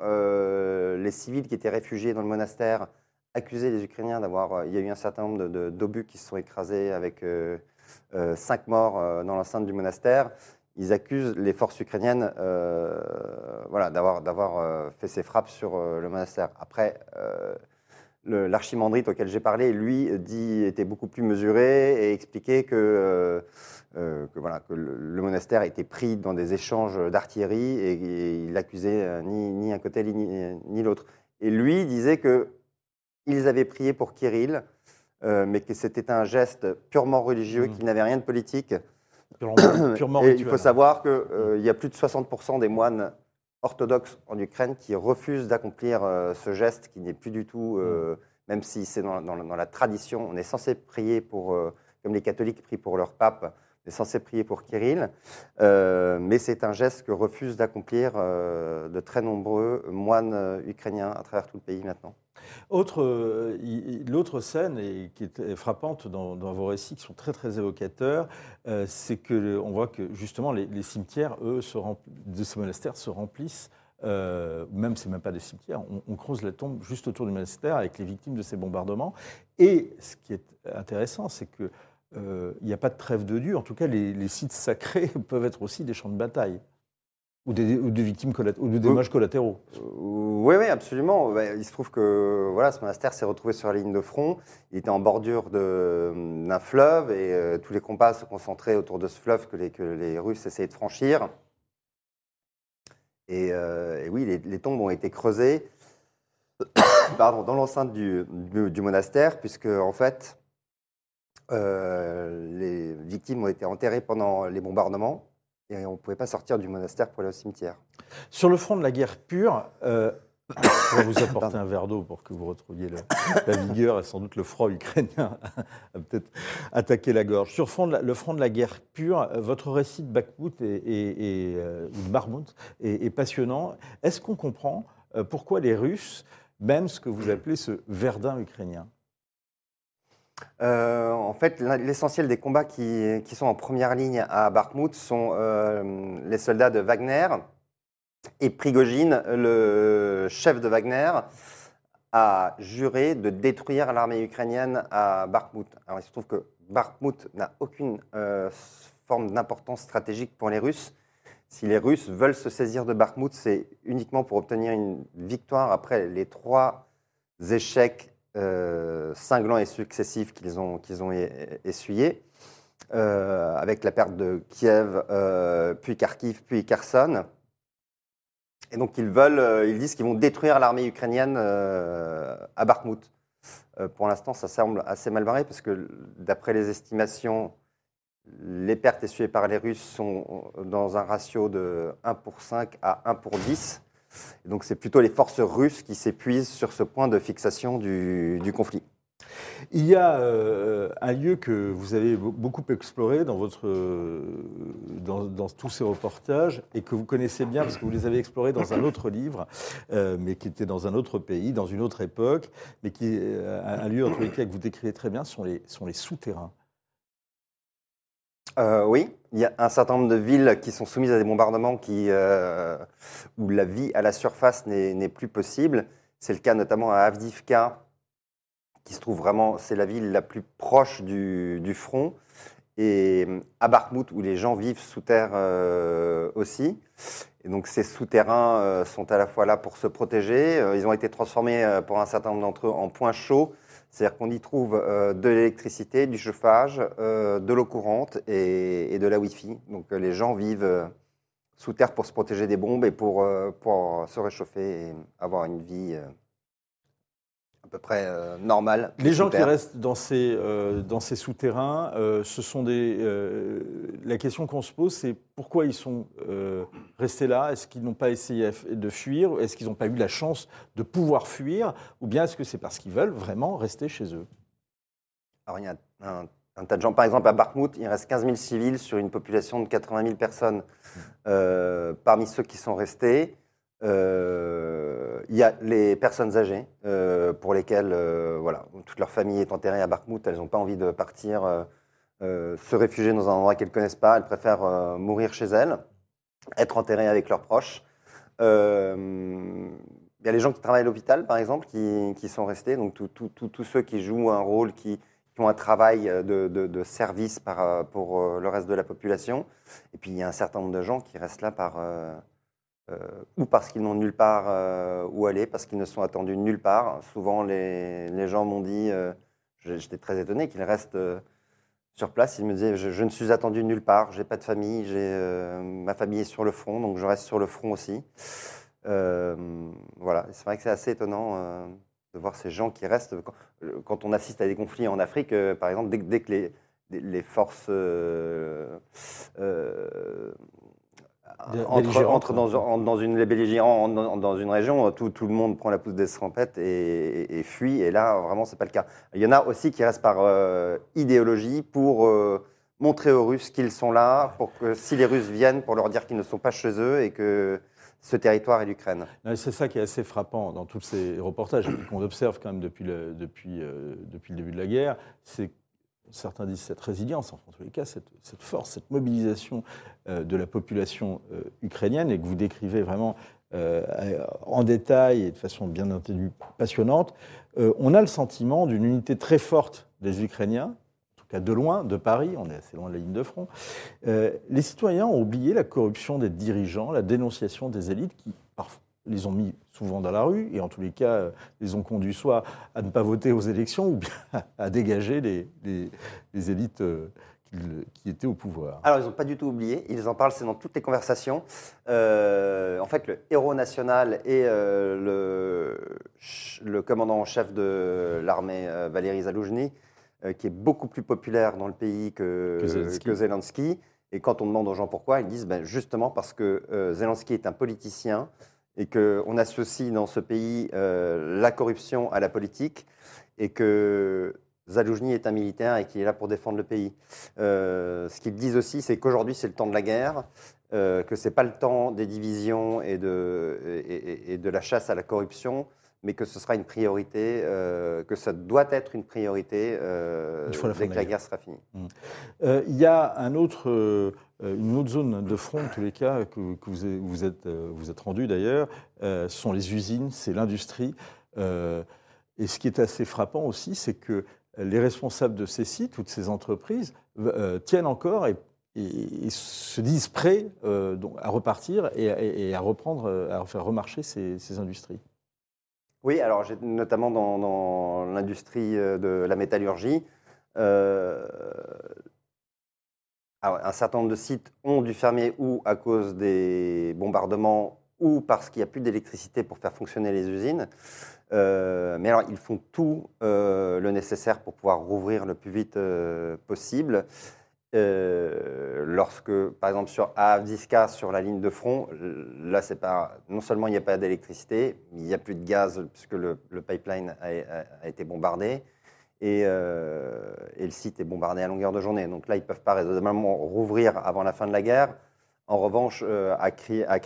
[SPEAKER 7] les civils qui étaient réfugiés dans le monastère accusaient les Ukrainiens d'avoir. euh, il y a eu un certain nombre d'obus qui se sont écrasés avec euh, euh, cinq morts dans l'enceinte du monastère. Ils accusent les forces ukrainiennes voilà, d'avoir fait ces frappes sur le monastère. Après, l'archimandrite auquel j'ai parlé, lui, dit, était beaucoup plus mesuré et expliquait que, voilà, que le, le monastère était pris dans des échanges d'artillerie et, il accusait ni, un côté ni l'autre. Et lui disait que ils avaient prié pour Kirill, euh, mais que c'était un geste purement religieux,
[SPEAKER 1] Mhm.
[SPEAKER 7] qui n'avait rien de politique.
[SPEAKER 1] purement, purement
[SPEAKER 7] Et il faut savoir qu'il y a plus de 60% des moines orthodoxes en Ukraine qui refusent d'accomplir euh, ce geste qui n'est plus du tout, euh, même si c'est dans, dans- dans la tradition, on est censé prier pour, euh, comme les catholiques prient pour leur pape, est censé prier pour Kirill, euh, mais c'est un geste que refusent d'accomplir euh, de très nombreux moines euh, ukrainiens à travers tout le pays maintenant.
[SPEAKER 1] Autre, L'autre scène qui est frappante dans, vos récits, qui sont très très évocateurs, c'est que on voit que justement les, cimetières, eux, de ces monastères se remplissent. euh, même c'est même pas des cimetières, on, creuse la tombe juste autour du monastère avec les victimes de ces bombardements. Et ce qui est intéressant, c'est que il n'y a pas de trêve de Dieu. En tout cas, les, les sites sacrés peuvent être aussi des champs de bataille ou des, ou des victimes ou des dommages collatéraux.
[SPEAKER 7] Oui, oui, absolument. Il se trouve que voilà, ce monastère s'est retrouvé sur la ligne de front. Il était en bordure d'un fleuve et euh, tous les combats se concentraient autour de ce fleuve que les, que les Russes essayaient de franchir. Et, euh, et oui, les, les tombes ont été creusées pardon, dans l'enceinte du, du- du monastère, puisque en fait, euh, les victimes ont été enterrées pendant les bombardements et on ne pouvait pas sortir du monastère pour aller au cimetière.
[SPEAKER 1] Sur le front de la guerre pure, euh, je vais vous apporter
[SPEAKER 7] Pardon.
[SPEAKER 1] un verre d'eau pour que vous retrouviez le- la vigueur et sans doute le froid ukrainien a peut-être attaqué la gorge. Sur le front de la, le front de la guerre pure, euh, votre récit de Bakhmut et, et- et, euh, ou de Barmout est, est passionnant. Est-ce qu'on comprend euh, pourquoi les Russes mènent ce que vous appelez ce Verdun ukrainien?
[SPEAKER 7] Euh, en fait, l'essentiel des combats qui, qui sont en première ligne à Bakhmut sont euh, les soldats de Wagner. Et Prigogine, le chef de Wagner, a juré de détruire l'armée ukrainienne à Bakhmut. Alors il se trouve que Bakhmut n'a aucune euh, forme d'importance stratégique pour les Russes. Si les Russes veulent se saisir de Bakhmut, c'est uniquement pour obtenir une victoire après les trois échecs euh, cinglants et successifs qu'ils ont, essuyés, euh, avec la perte de Kiev, euh, puis Kharkiv, puis Kherson. Et donc ils veulent, ils disent qu'ils vont détruire l'armée ukrainienne à Bakhmut. Pour l'instant, ça semble assez mal barré parce que d'après les estimations, les pertes essuyées par les Russes sont dans un ratio de 1 pour 5 à 1 pour 10. Donc c'est plutôt les forces russes qui s'épuisent sur ce point de fixation du, conflit.
[SPEAKER 1] Il y a euh, un lieu que vous avez be- beaucoup exploré dans, votre, dans, tous ces reportages et que vous connaissez bien parce que vous les avez explorés dans un autre livre, euh, mais qui était dans un autre pays, dans une autre époque, mais qui est euh, un lieu, en tous cas, que vous décrivez très bien, sont les, sont les souterrains.
[SPEAKER 7] Euh, oui, il y a un certain nombre de villes qui sont soumises à des bombardements euh, où la vie à la surface n'est plus possible. C'est le cas notamment à Avdivka, qui se trouve vraiment, c'est la ville la plus proche du, front, et à Bakhmut, où les gens vivent sous terre euh, aussi. Et donc ces souterrains euh, sont à la fois là pour se protéger. euh, ils ont été transformés euh, pour un certain nombre d'entre eux en points chauds. C'est-à-dire qu'on y trouve euh, de l'électricité, du chauffage, euh, de l'eau courante et, de la Wi-Fi. Donc euh, les gens vivent sous terre pour se protéger des bombes et pour, se réchauffer et avoir une vie peu près euh, normale.
[SPEAKER 1] Les gens qui restent dans ces, euh, dans ces souterrains, euh, ce sont des. la question qu'on se pose, c'est pourquoi ils sont restés là? Est-ce qu'ils n'ont pas essayé de fuir? Est-ce qu'ils n'ont pas eu la chance de pouvoir fuir? Ou bien est-ce que c'est parce qu'ils veulent vraiment rester chez eux?
[SPEAKER 7] Alors, il y a un, un tas de gens. Par exemple, à Bakhmout, il reste 15 000 civils sur une population de 80 000 personnes. Euh, parmi ceux qui sont restés, euh, il y a les personnes âgées euh, pour lesquelles euh, voilà, toute leur famille est enterrée à Bakhmout. Elles n'ont pas envie de partir euh, se réfugier dans un endroit qu'elles ne connaissent pas. Elles préfèrent mourir chez elles, être enterrées avec leurs proches. Il y a les gens qui travaillent à l'hôpital, par exemple, qui, qui sont restés. Donc, tous ceux qui jouent un rôle, qui, ont un travail de, de- service pour le reste de la population. Et puis, il y a un certain nombre de gens qui restent là par, ou parce qu'ils n'ont nulle part euh, où aller, parce qu'ils ne sont attendus nulle part. Souvent, les, les gens m'ont dit, euh, j'étais très étonné qu'ils restent euh, sur place. Ils me disaient, je, ne suis attendu nulle part, j'ai pas de famille, j'ai euh, ma famille est sur le front, donc je reste sur le front aussi. Euh, voilà, c'est vrai que c'est assez étonnant euh, de voir ces gens qui restent. Quand, euh, on assiste à des conflits en Afrique, euh, par exemple, dès que les, les forces euh, euh,
[SPEAKER 1] Des-
[SPEAKER 7] entrent dans, en- dans une dans, dans région, tout, tout le monde prend la pousse d'escampette et, et, et fuit. Et là, vraiment, c'est pas le cas. Il y en a aussi qui restent par euh, idéologie pour euh, montrer aux Russes qu'ils sont là, pour que si les Russes viennent, pour leur dire qu'ils ne sont pas chez eux et que ce territoire est l'Ukraine.
[SPEAKER 1] C'est ça qui est assez frappant dans tous ces reportages qu'on observe quand même depuis le, depuis, euh, depuis le début de la guerre. C'est certains disent cette résilience, enfin, en tous les cas, cette, force, cette mobilisation euh, de la population euh, ukrainienne et que vous décrivez vraiment euh, en détail et de façon bien entendu passionnante. On a le sentiment d'une unité très forte des Ukrainiens, en tout cas de loin, de Paris, on est assez loin de la ligne de front. Les citoyens ont oublié la corruption des dirigeants, la dénonciation des élites qui les ont mis souvent dans la rue et en tous les cas euh, les ont conduits soit à ne pas voter aux élections ou bien à dégager les, les- les élites euh, qui, étaient au pouvoir.
[SPEAKER 7] Alors, ils n'ont pas du tout oublié. Ils en parlent, c'est dans toutes les conversations. Euh, en fait, le héros national et euh, le, le commandant en chef de l'armée, Valéry Zaloujny, euh, qui est beaucoup plus populaire dans le pays que,
[SPEAKER 1] Que Zelensky.
[SPEAKER 7] que Zelensky. Et quand on demande aux gens pourquoi, ils disent ben, justement parce que Zelensky est un politicien et qu'on associe dans ce pays euh, la corruption à la politique et que Zaloujny est un militaire et qu'il est là pour défendre le pays. Euh, ce qu'ils disent aussi, c'est qu'aujourd'hui, c'est le temps de la guerre, euh, que ce n'est pas le temps des divisions et de, la chasse à la corruption, mais que ce sera une priorité, euh, que ça doit être une priorité euh,
[SPEAKER 1] Une fois la
[SPEAKER 7] dès que
[SPEAKER 1] la
[SPEAKER 7] guerre sera finie.
[SPEAKER 1] Euh, Il y a un autre, une autre zone de front, en tous les cas, que, que vous, êtes- vous êtes, vous êtes rendu d'ailleurs, ce sont les usines, c'est l'industrie. Et ce qui est assez frappant aussi, c'est que les responsables de ces sites ou de ces entreprises tiennent encore et, se disent prêts euh, donc, à repartir et, et- et à reprendre, à faire remarcher ces, ces industries.
[SPEAKER 7] Oui, alors notamment dans, l'industrie euh, de la métallurgie, euh, un certain nombre de sites ont dû fermer ou à cause des bombardements ou parce qu'il n'y a plus d'électricité pour faire fonctionner les usines. Euh, mais alors, ils font tout le nécessaire pour pouvoir rouvrir le plus vite possible. Euh, lorsque, par exemple, sur Avdiska, sur la ligne de front, là, c'est pas non seulement il n'y a pas d'électricité, il n'y a plus de gaz puisque le, le pipeline a, été bombardé et, euh, et le site est bombardé à longueur de journée. Donc là, ils ne peuvent pas raisonnablement rouvrir avant la fin de la guerre. En revanche, euh, à, Cri- à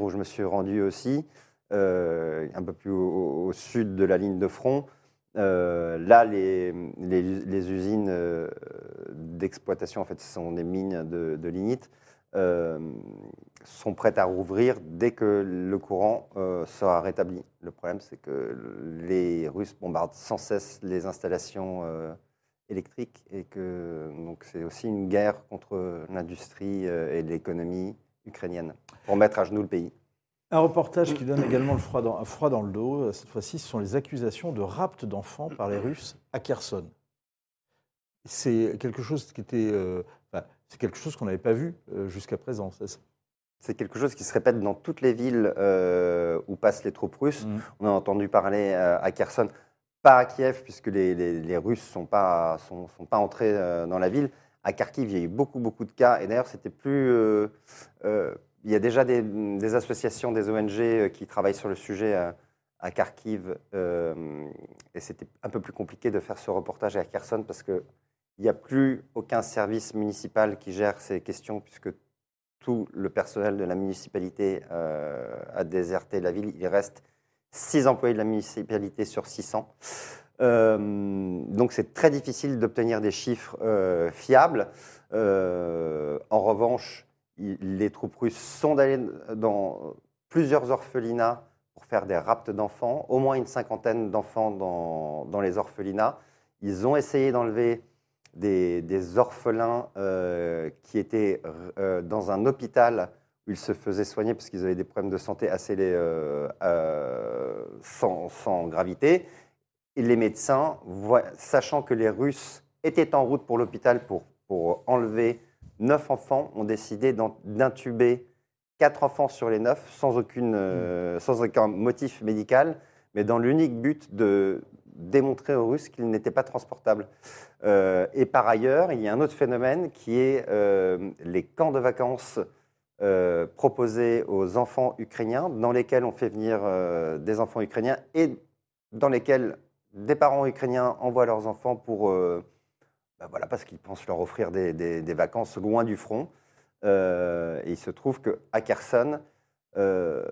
[SPEAKER 7] où je me suis rendu aussi, un peu plus au sud de la ligne de front, euh, là, les, usines euh, d'exploitation, en fait, ce sont des mines de, lignite, euh, sont prêtes à rouvrir dès que le courant sera rétabli. Le problème, c'est que les Russes bombardent sans cesse les installations électriques et que c'est aussi une guerre contre l'industrie et l'économie ukrainienne. pour mettre à genoux le pays.
[SPEAKER 1] Un reportage qui donne également le froid dans, un froid dans le dos. Cette fois-ci, ce sont les accusations de rapt d'enfants par les Russes à Kherson. C'est quelque chose qui était, euh, c'est quelque chose qu'on n'avait pas vu euh, jusqu'à présent. c'est ça
[SPEAKER 7] C'est quelque chose qui se répète dans toutes les villes euh, où passent les troupes russes.
[SPEAKER 1] Mhm.
[SPEAKER 7] On a entendu parler euh, à Kherson, pas à Kiev, puisque les, les- les Russes ne sont pas, sont, sont pas entrés euh, dans la ville. À Kharkiv, il y a eu beaucoup, beaucoup de cas. Et d'ailleurs, c'était plus. Il y a déjà des, associations, des ONG euh, qui travaillent sur le sujet à, Kharkiv. euh, et c'était un peu plus compliqué de faire ce reportage à Kherson parce qu'il n'y a plus aucun service municipal qui gère ces questions, puisque tout le personnel de la municipalité euh, a déserté la ville. Il reste six employés de la municipalité sur 600. Euh, donc c'est très difficile d'obtenir des chiffres fiables. En revanche, les troupes russes sont allées dans plusieurs orphelinats pour faire des rapts d'enfants, au moins une cinquantaine d'enfants dans, dans les orphelinats. Ils ont essayé d'enlever des, des orphelins euh, qui étaient euh, dans un hôpital où ils se faisaient soigner parce qu'ils avaient des problèmes de santé assez euh, sans, sans gravité. Et les médecins, sachant que les Russes étaient en route pour l'hôpital pour, pour enlever neuf enfants, ont décidé d'intuber quatre enfants sur les neuf sans, aucune, euh, sans aucun motif médical, mais dans l'unique but de démontrer aux Russes qu'ils n'étaient pas transportables. Euh, et par ailleurs, il y a un autre phénomène qui est euh, les camps de vacances proposés aux enfants ukrainiens, dans lesquels on fait venir des enfants ukrainiens et dans lesquels des parents ukrainiens envoient leurs enfants pour, voilà, parce qu'ils pensent leur offrir des, vacances loin du front. Euh, et il se trouve qu'à Kherson, euh,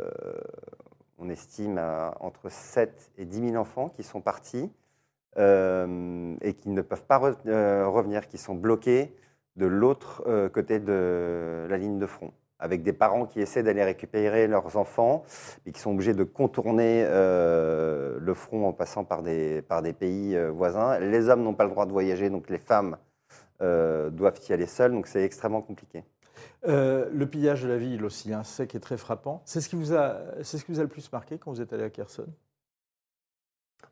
[SPEAKER 7] on estime entre 7 et 10 000 enfants qui sont partis euh, et qui ne peuvent pas re- revenir, qui sont bloqués de l'autre côté de la ligne de front, avec des parents qui essaient d'aller récupérer leurs enfants et qui sont obligés de contourner euh, le front en passant par des, par des pays euh, voisins. Les hommes n'ont pas le droit de voyager, donc les femmes euh, doivent y aller seules, donc c'est extrêmement compliqué.
[SPEAKER 1] Le pillage de la ville aussi, hein, c'est qui est très frappant. C'est ce, qui vous a- c'est ce qui vous a le plus marqué quand vous êtes allé à Kherson?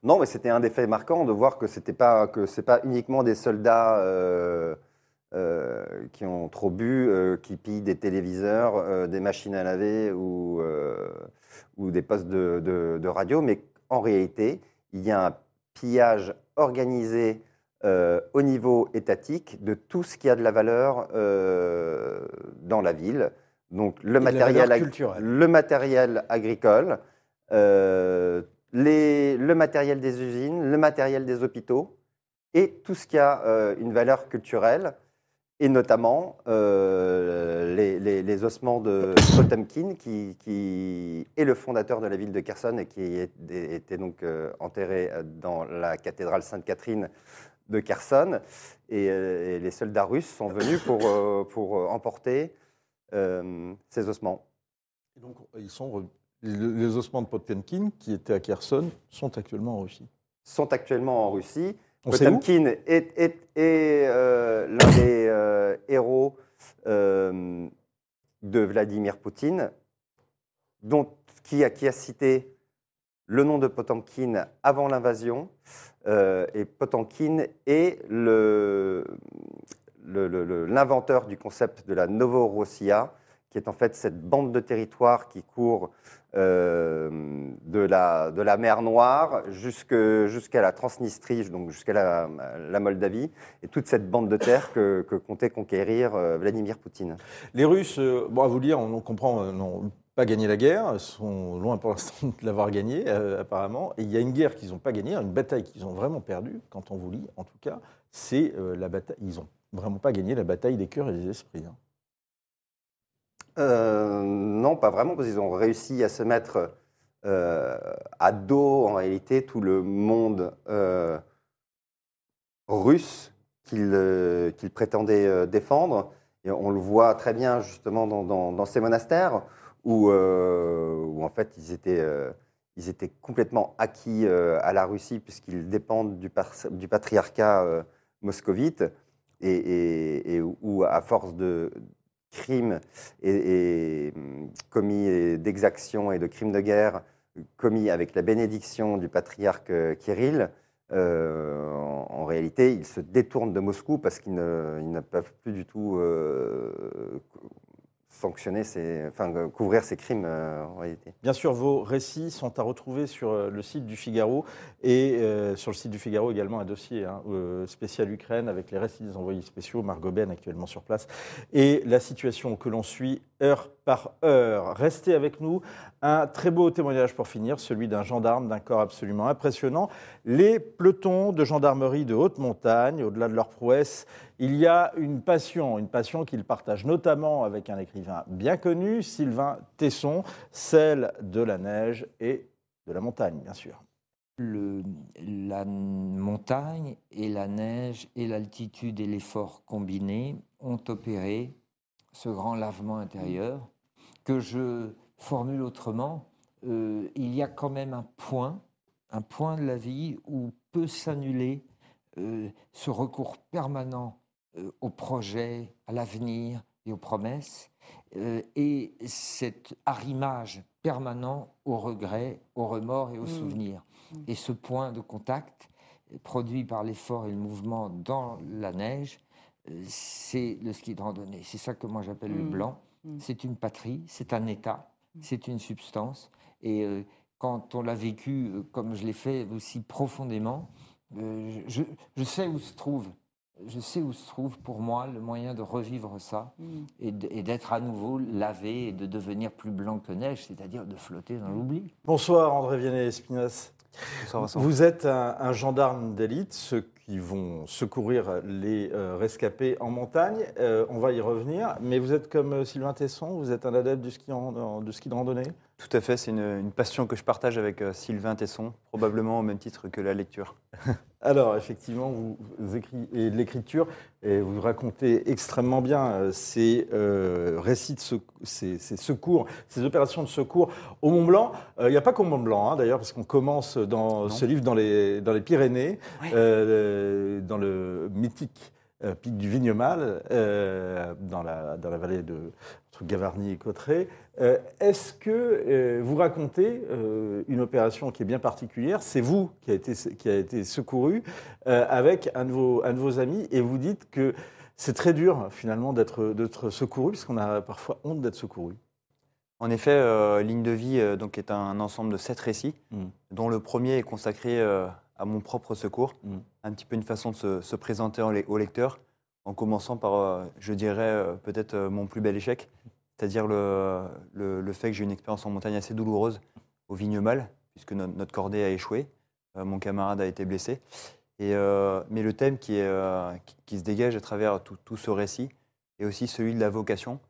[SPEAKER 7] Non, mais c'était un des faits marquants de voir que c'était pas que c'est pas uniquement des soldats qui ont trop bu, euh, qui pillent des téléviseurs, euh, des machines à laver ou euh, ou des postes de, de- de radio, mais en réalité, il y a un pillage organisé euh, au niveau étatique de tout ce qui a de la valeur euh, dans la ville. Donc le matériel, ag- le matériel agricole, euh, les- le matériel des usines, le matériel des hôpitaux et tout ce qui a euh, une valeur culturelle, et notamment euh, les, les- les ossements de Potemkin, qui, qui est le fondateur de la ville de Kherson et qui est- était donc euh, enterré dans la cathédrale Sainte-Catherine de Kherson. Et, euh, et les soldats russes sont venus pour, euh, pour emporter ces ossements.
[SPEAKER 1] Et donc, ils sont re- les, les ossements de Potemkin, qui étaient à Kherson, sont actuellement en Russie.
[SPEAKER 7] sont actuellement en Russie.
[SPEAKER 1] On sait où
[SPEAKER 7] Potemkin est, est- est, euh, l'un des euh, héros euh, de Vladimir Poutine, dont, qui, a, qui a cité le nom de Potemkin avant l'invasion. Euh, et Potemkin est l'inventeur du concept de la Novorossia, qui est en fait cette bande de territoire qui court euh, de, la, de la mer Noire jusqu'à la Transnistrie, donc jusqu'à la, Moldavie, et toute cette bande de terre que, comptait conquérir euh, Vladimir Poutine.
[SPEAKER 1] Les Russes, euh, à vous dire, on comprend, n'ont pas gagné la guerre, sont loin pour l'instant de l'avoir gagnée, apparemment. Et il y a une guerre qu'ils n'ont pas gagnée, une bataille qu'ils ont vraiment perdue, quand on vous lit, en tout cas, c'est la bataille. Ils n'ont vraiment pas gagné la bataille des cœurs et des esprits. hein.
[SPEAKER 7] Euh, non, pas vraiment, parce qu'ils ont réussi à se mettre euh, à dos, en réalité, tout le monde euh, russe qu'ils prétendaient défendre. Et on le voit très bien, justement, dans, ces monastères, où, en fait, ils étaient, ils étaient complètement acquis à la Russie, puisqu'ils dépendent du, patriarcat moscovite, et, à force de crimes et, hum, commis d'exactions et de crimes de guerre commis avec la bénédiction du patriarche Kirill, euh, en, réalité, ils se détournent de Moscou parce qu'ils ne, ne peuvent plus du tout euh, sanctionner, enfin, couvrir ces crimes euh, en réalité.
[SPEAKER 1] Bien sûr, vos récits sont à retrouver sur euh, le site du Figaro et euh, sur le site du Figaro également un dossier hein, spécial Ukraine avec les récits des envoyés spéciaux, Margot Ben actuellement sur place, et la situation que l'on suit heure par heure. Restez avec nous. Un très beau témoignage pour finir, celui d'un gendarme d'un corps absolument impressionnant. Les pelotons de gendarmerie de haute montagne, au-delà de leur prouesse, il y a une passion, une passion qu'ils partagent notamment avec un écrivain bien connu, Sylvain Tesson, celle de la neige et de la montagne, bien sûr.
[SPEAKER 5] la montagne et la neige et l'altitude et l'effort combinés ont opéré ce grand lavement intérieur que je formule autrement. Euh, il y a quand même un point, un point de la vie où peut s'annuler euh, ce recours permanent euh, au projet, à l'avenir et aux promesses, et cet arrimage permanent au regret, au remords et au mmh. souvenir. Mmh. Et ce point de contact, produit par l'effort et le mouvement dans la neige, c'est le ski de randonnée. C'est ça que moi j'appelle le mmh. blanc. C'est une patrie, c'est un état, c'est une substance. Et quand on l'a vécu comme je l'ai fait aussi profondément, je, je sais où se trouve je sais où se trouve pour moi le moyen de revivre ça mm. et d'être à nouveau lavé et de devenir plus blanc que neige, c'est-à-dire de flotter dans l'oubli.
[SPEAKER 1] Bonsoir André Vianney-Espinas. Vous êtes un, gendarme d'élite, ceux qui vont secourir les euh, rescapés en montagne. Euh, on va y revenir. Mais vous êtes comme euh, Sylvain Tesson, vous êtes un adepte du ski, de, ski de randonnée?
[SPEAKER 8] Tout à fait, c'est une, une, passion que je partage avec Sylvain Tesson, probablement au même titre que la lecture.
[SPEAKER 1] Alors, effectivement, vous écrivez l'écriture et vous racontez extrêmement bien euh, ces euh, récits, de ces, secours, ces opérations de secours au Mont Blanc. Euh, il n'y a pas qu'au Mont Blanc, hein, d'ailleurs, parce qu'on commence dans ce livre dans les, dans les Pyrénées, dans le mythique pic du Vignemal, dans, la, dans la vallée de Gavarnie et Cotteret. Euh, est-ce que euh, vous racontez euh, une opération qui est bien particulière? C'est vous qui a été, qui a été secouru avec un de, vos, un de vos amis et vous dites que c'est très dur finalement d'être secouru puisqu'on a parfois honte d'être secouru.
[SPEAKER 8] En effet, Ligne de vie donc, est un ensemble de sept récits, mmh. dont le premier est consacré à mon propre secours, mmh. Un petit peu une façon de se, présenter au lecteur, en commençant par, je dirais, peut-être mon plus bel échec, c'est-à-dire le, fait que j'ai une expérience en montagne assez douloureuse au Vignemal, puisque notre cordée a échoué, euh, mon camarade a été blessé. Euh, mais le thème qui, euh, se dégage à travers tout, ce récit est aussi celui de la vocation,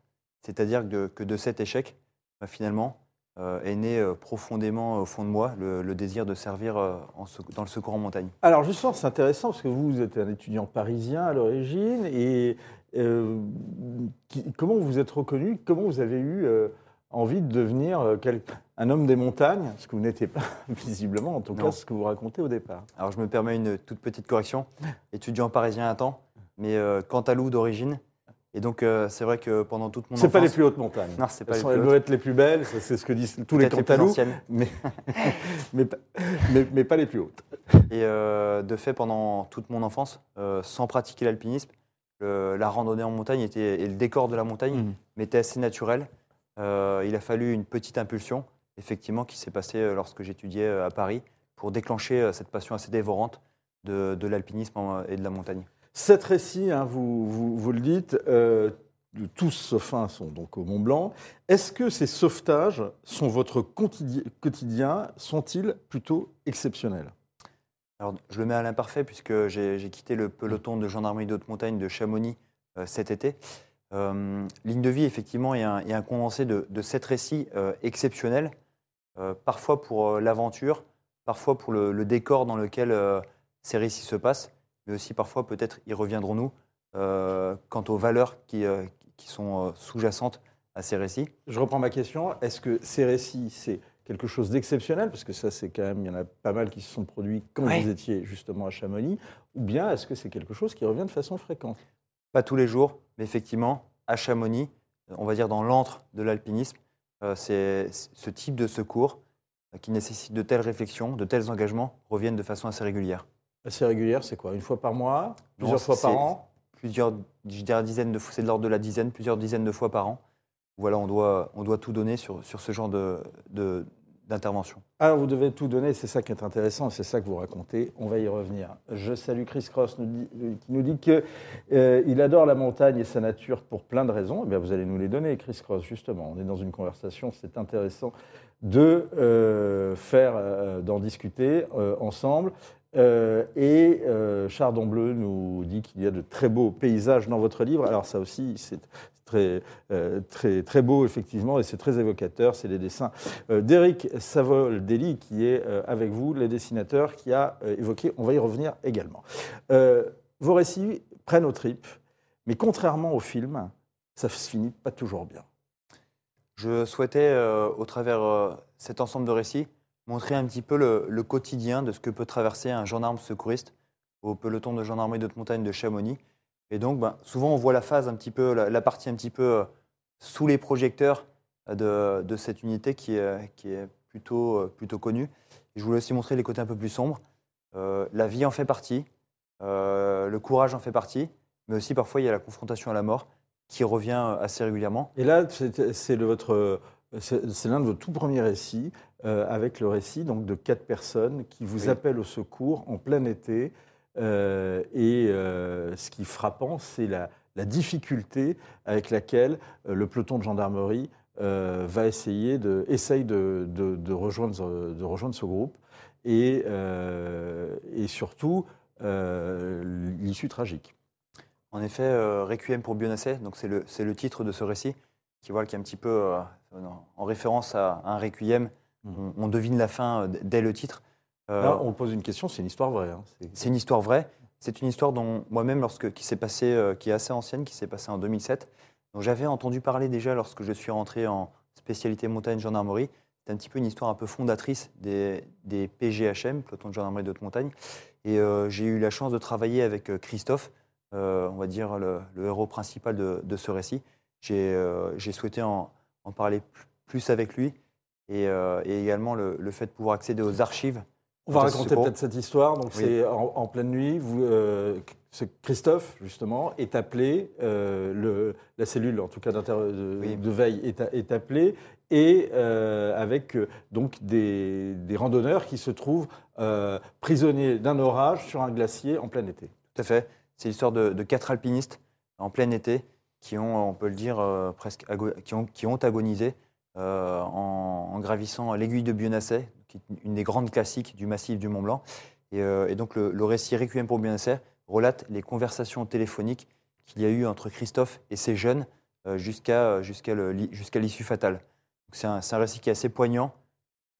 [SPEAKER 8] c'est-à-dire que, que, de cet échec, bah, finalement, est né profondément au fond de moi le, désir de servir en, dans le secours en montagne.
[SPEAKER 1] Alors justement, c'est intéressant parce que vous, vous êtes un étudiant parisien à l'origine et euh, comment vous êtes reconnu? Comment vous avez eu euh, envie de devenir euh, un homme des montagnes? Ce que vous n'étiez pas, visiblement, en tout cas, ce que vous racontez au départ.
[SPEAKER 8] Alors, je me permets une toute petite correction. Étudiant parisien à temps, mais Cantalou d'origine. Et donc, c'est vrai que pendant toute mon enfance...
[SPEAKER 1] C'est pas les plus hautes montagnes.
[SPEAKER 8] Non, c'est pas
[SPEAKER 1] Elles, les plus doivent être les plus belles, c'est ce que disent tous les Cantalous, mais, mais, mais, mais, pas les plus hautes.
[SPEAKER 8] Et de fait, pendant toute mon enfance, sans pratiquer l'alpinisme, la randonnée en montagne était, et le décor de la montagne mmh. m'était assez naturel. Euh, il a fallu une petite impulsion, effectivement, qui s'est passée euh, lorsque j'étudiais euh, à Paris, pour déclencher cette passion assez dévorante de, l'alpinisme et de la montagne.
[SPEAKER 1] Sept récits, hein, vous, vous, le dites, tous sauf un sont donc au Mont Blanc. Est-ce que ces sauvetages sont votre quotidien? Sont-ils plutôt exceptionnels?
[SPEAKER 8] Alors, je le mets à l'imparfait puisque j'ai quitté le peloton de gendarmerie de haute montagne de Chamonix euh, cet été. Euh, ligne de vie, effectivement, est un, un condensé de, sept récits euh, exceptionnels, parfois pour l'aventure, parfois pour le, décor dans lequel ces récits se passent, mais aussi parfois, peut-être, y reviendrons-nous, quant aux valeurs qui, qui sont sous-jacentes à ces récits.
[SPEAKER 1] Je reprends ma question. Est-ce que ces récits, c'est quelque chose d'exceptionnel, parce que ça, c'est quand même, il y en a pas mal qui se sont produits quand vous étiez justement à Chamonix, ou bien est-ce que c'est quelque chose qui revient de façon fréquente?
[SPEAKER 8] Pas tous les jours, mais effectivement, à Chamonix, on va dire, dans l'antre de l'alpinisme. Euh, c'est ce type de secours euh, qui nécessite de telles réflexions, de tels engagements, reviennent de façon assez régulière.
[SPEAKER 1] Assez régulière, c'est quoi? Une fois par mois? Plusieurs
[SPEAKER 8] Non,
[SPEAKER 1] fois par an?
[SPEAKER 8] Plusieurs, je dirais dizaines de fois, c'est de l'ordre de la dizaine, plusieurs dizaines de fois par an. Voilà, on doit, on doit tout donner sur, sur ce genre de- de- d'intervention.
[SPEAKER 1] Alors, vous devez tout donner, c'est ça qui est intéressant, c'est ça que vous racontez. On va y revenir. Je salue Chris Cross nous dit- euh, qui nous dit qu'il adore la montagne et sa nature pour plein de raisons. Eh bien, vous allez nous les donner, Chris Cross, justement. On est dans une conversation, c'est intéressant de euh, faire, euh, d'en discuter euh, ensemble. Euh, et euh, Chardon Bleu nous dit qu'il y a de très beaux paysages dans votre livre. Alors ça aussi, c'est très, euh, très, très beau, effectivement, et c'est très évocateur. C'est les dessins euh, d'Éric Savoldelli, qui est avec vous, les dessinateurs, qui a évoqué, on va y revenir également. Vos récits prennent aux tripes, mais contrairement au film, ça se finit pas toujours bien.
[SPEAKER 8] Je souhaitais, au travers cet ensemble de récits, montrer un petit peu le, quotidien de ce que peut traverser un gendarme secouriste au peloton de gendarmerie de haute montagne de Chamonix. Et donc, ben, souvent, on voit la phase un petit peu, la, partie un petit peu euh, sous les projecteurs de, cette unité qui est, euh, plutôt connue. Je voulais aussi montrer les côtés un peu plus sombres. Euh, la vie en fait partie, le courage en fait partie, mais aussi parfois il y a la confrontation à la mort qui revient assez régulièrement.
[SPEAKER 1] Et là, c'est votre- c'est l'un de vos tout premiers récits, euh, avec le récit donc, de quatre personnes qui vous
[SPEAKER 8] Oui.
[SPEAKER 1] appellent au secours en plein été. Euh, et euh, ce qui est frappant, c'est la, la difficulté avec laquelle le peloton de gendarmerie va essayer de, essaye de, de- de rejoindre, de rejoindre ce groupe. Et, et surtout, l'issue tragique.
[SPEAKER 8] En effet, Requiem pour Bionacé, donc c'est le, c'est le titre de ce récit, qui, voilà, qui est un petit peu euh, en référence à un Requiem.
[SPEAKER 1] Mhm.
[SPEAKER 8] On, on devine la fin euh, dès le titre. Euh,
[SPEAKER 1] Là, on pose une question, c'est une histoire vraie. hein. C'est-
[SPEAKER 8] une histoire vraie. C'est une histoire dont moi-même, lorsque qui s'est passée, euh, qui est assez ancienne, qui s'est passée en 2007, dont j'avais entendu parler déjà lorsque je suis rentré en spécialité montagne gendarmerie. C'est un petit peu une histoire un peu fondatrice des, des PGHM, peloton de gendarmerie de haute montagne. Et euh, j'ai eu la chance de travailler avec euh, Christophe, euh, on va dire le, le héros principal de, de ce récit. J'ai euh, j'ai souhaité en, en parler plus- avec lui et, euh, et également le, le fait de pouvoir accéder aux archives.
[SPEAKER 1] On va raconter peut-être cette histoire. Donc,
[SPEAKER 8] Oui.
[SPEAKER 1] c'est en, en pleine nuit. Vous, euh, Christophe, justement, est appelé. le, la cellule, en tout cas de,
[SPEAKER 8] Oui.
[SPEAKER 1] de veille, est, est appelée. Et avec donc des, des randonneurs qui se trouvent prisonniers d'un orage sur un glacier en plein été.
[SPEAKER 8] Tout à fait. C'est l'histoire de, de quatre alpinistes en plein été qui ont, on peut le dire, euh, presque qui ont, qui ont agonisé euh, en, gravissant l'aiguille de Bionacé, qui est une des grandes classiques du massif du Mont Blanc. Et, euh, donc le, récit Requiem pour Bionacé relate les conversations téléphoniques qu'il y a eu entre Christophe et ces jeunes euh, jusqu'à jusqu'à l'issue fatale. C'est un, récit qui est assez poignant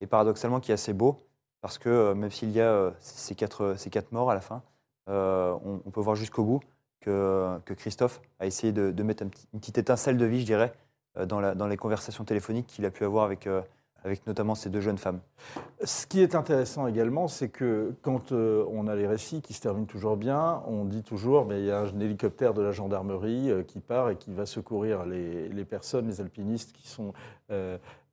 [SPEAKER 8] et paradoxalement qui est assez beau parce que euh, même s'il y a euh, ces, quatre, ces quatre morts à la fin, euh, on peut voir jusqu'au bout que, Christophe a essayé de, mettre une petite étincelle de vie, je dirais, euh, dans, les conversations téléphoniques qu'il a pu avoir avec, euh, avec notamment ces deux jeunes femmes.
[SPEAKER 1] Ce qui est intéressant également, c'est que quand euh, on a les récits qui se terminent toujours bien, on dit toujours mais il y a un hélicoptère de la gendarmerie qui part et qui va secourir les, personnes, les alpinistes qui sont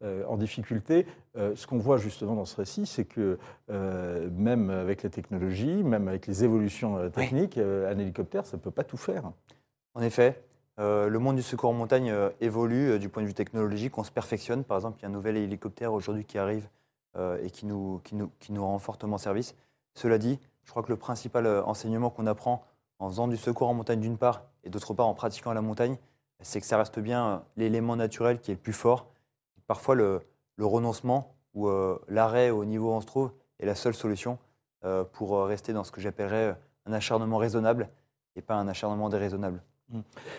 [SPEAKER 1] en difficulté. Euh, ce qu'on voit justement dans ce récit, c'est que euh, même avec les technologies, même avec les évolutions euh, techniques, euh, un hélicoptère, ça ne peut pas tout faire.
[SPEAKER 8] En effet, euh, le monde du secours en montagne euh, évolue euh, du point de vue technologique, on se perfectionne. Par exemple, il y a un nouvel hélicoptère aujourd'hui qui arrive euh, et qui nous, qui, nous, qui nous rend fortement service. Cela dit, je crois que le principal euh, enseignement qu'on apprend en faisant du secours en montagne d'une part et d'autre part en pratiquant la montagne, c'est que ça reste bien euh, l'élément naturel qui est le plus fort. Parfois, le, renoncement ou euh, l'arrêt au niveau où on se trouve est la seule solution euh, pour euh, rester dans ce que j'appellerais un acharnement raisonnable et pas un acharnement déraisonnable.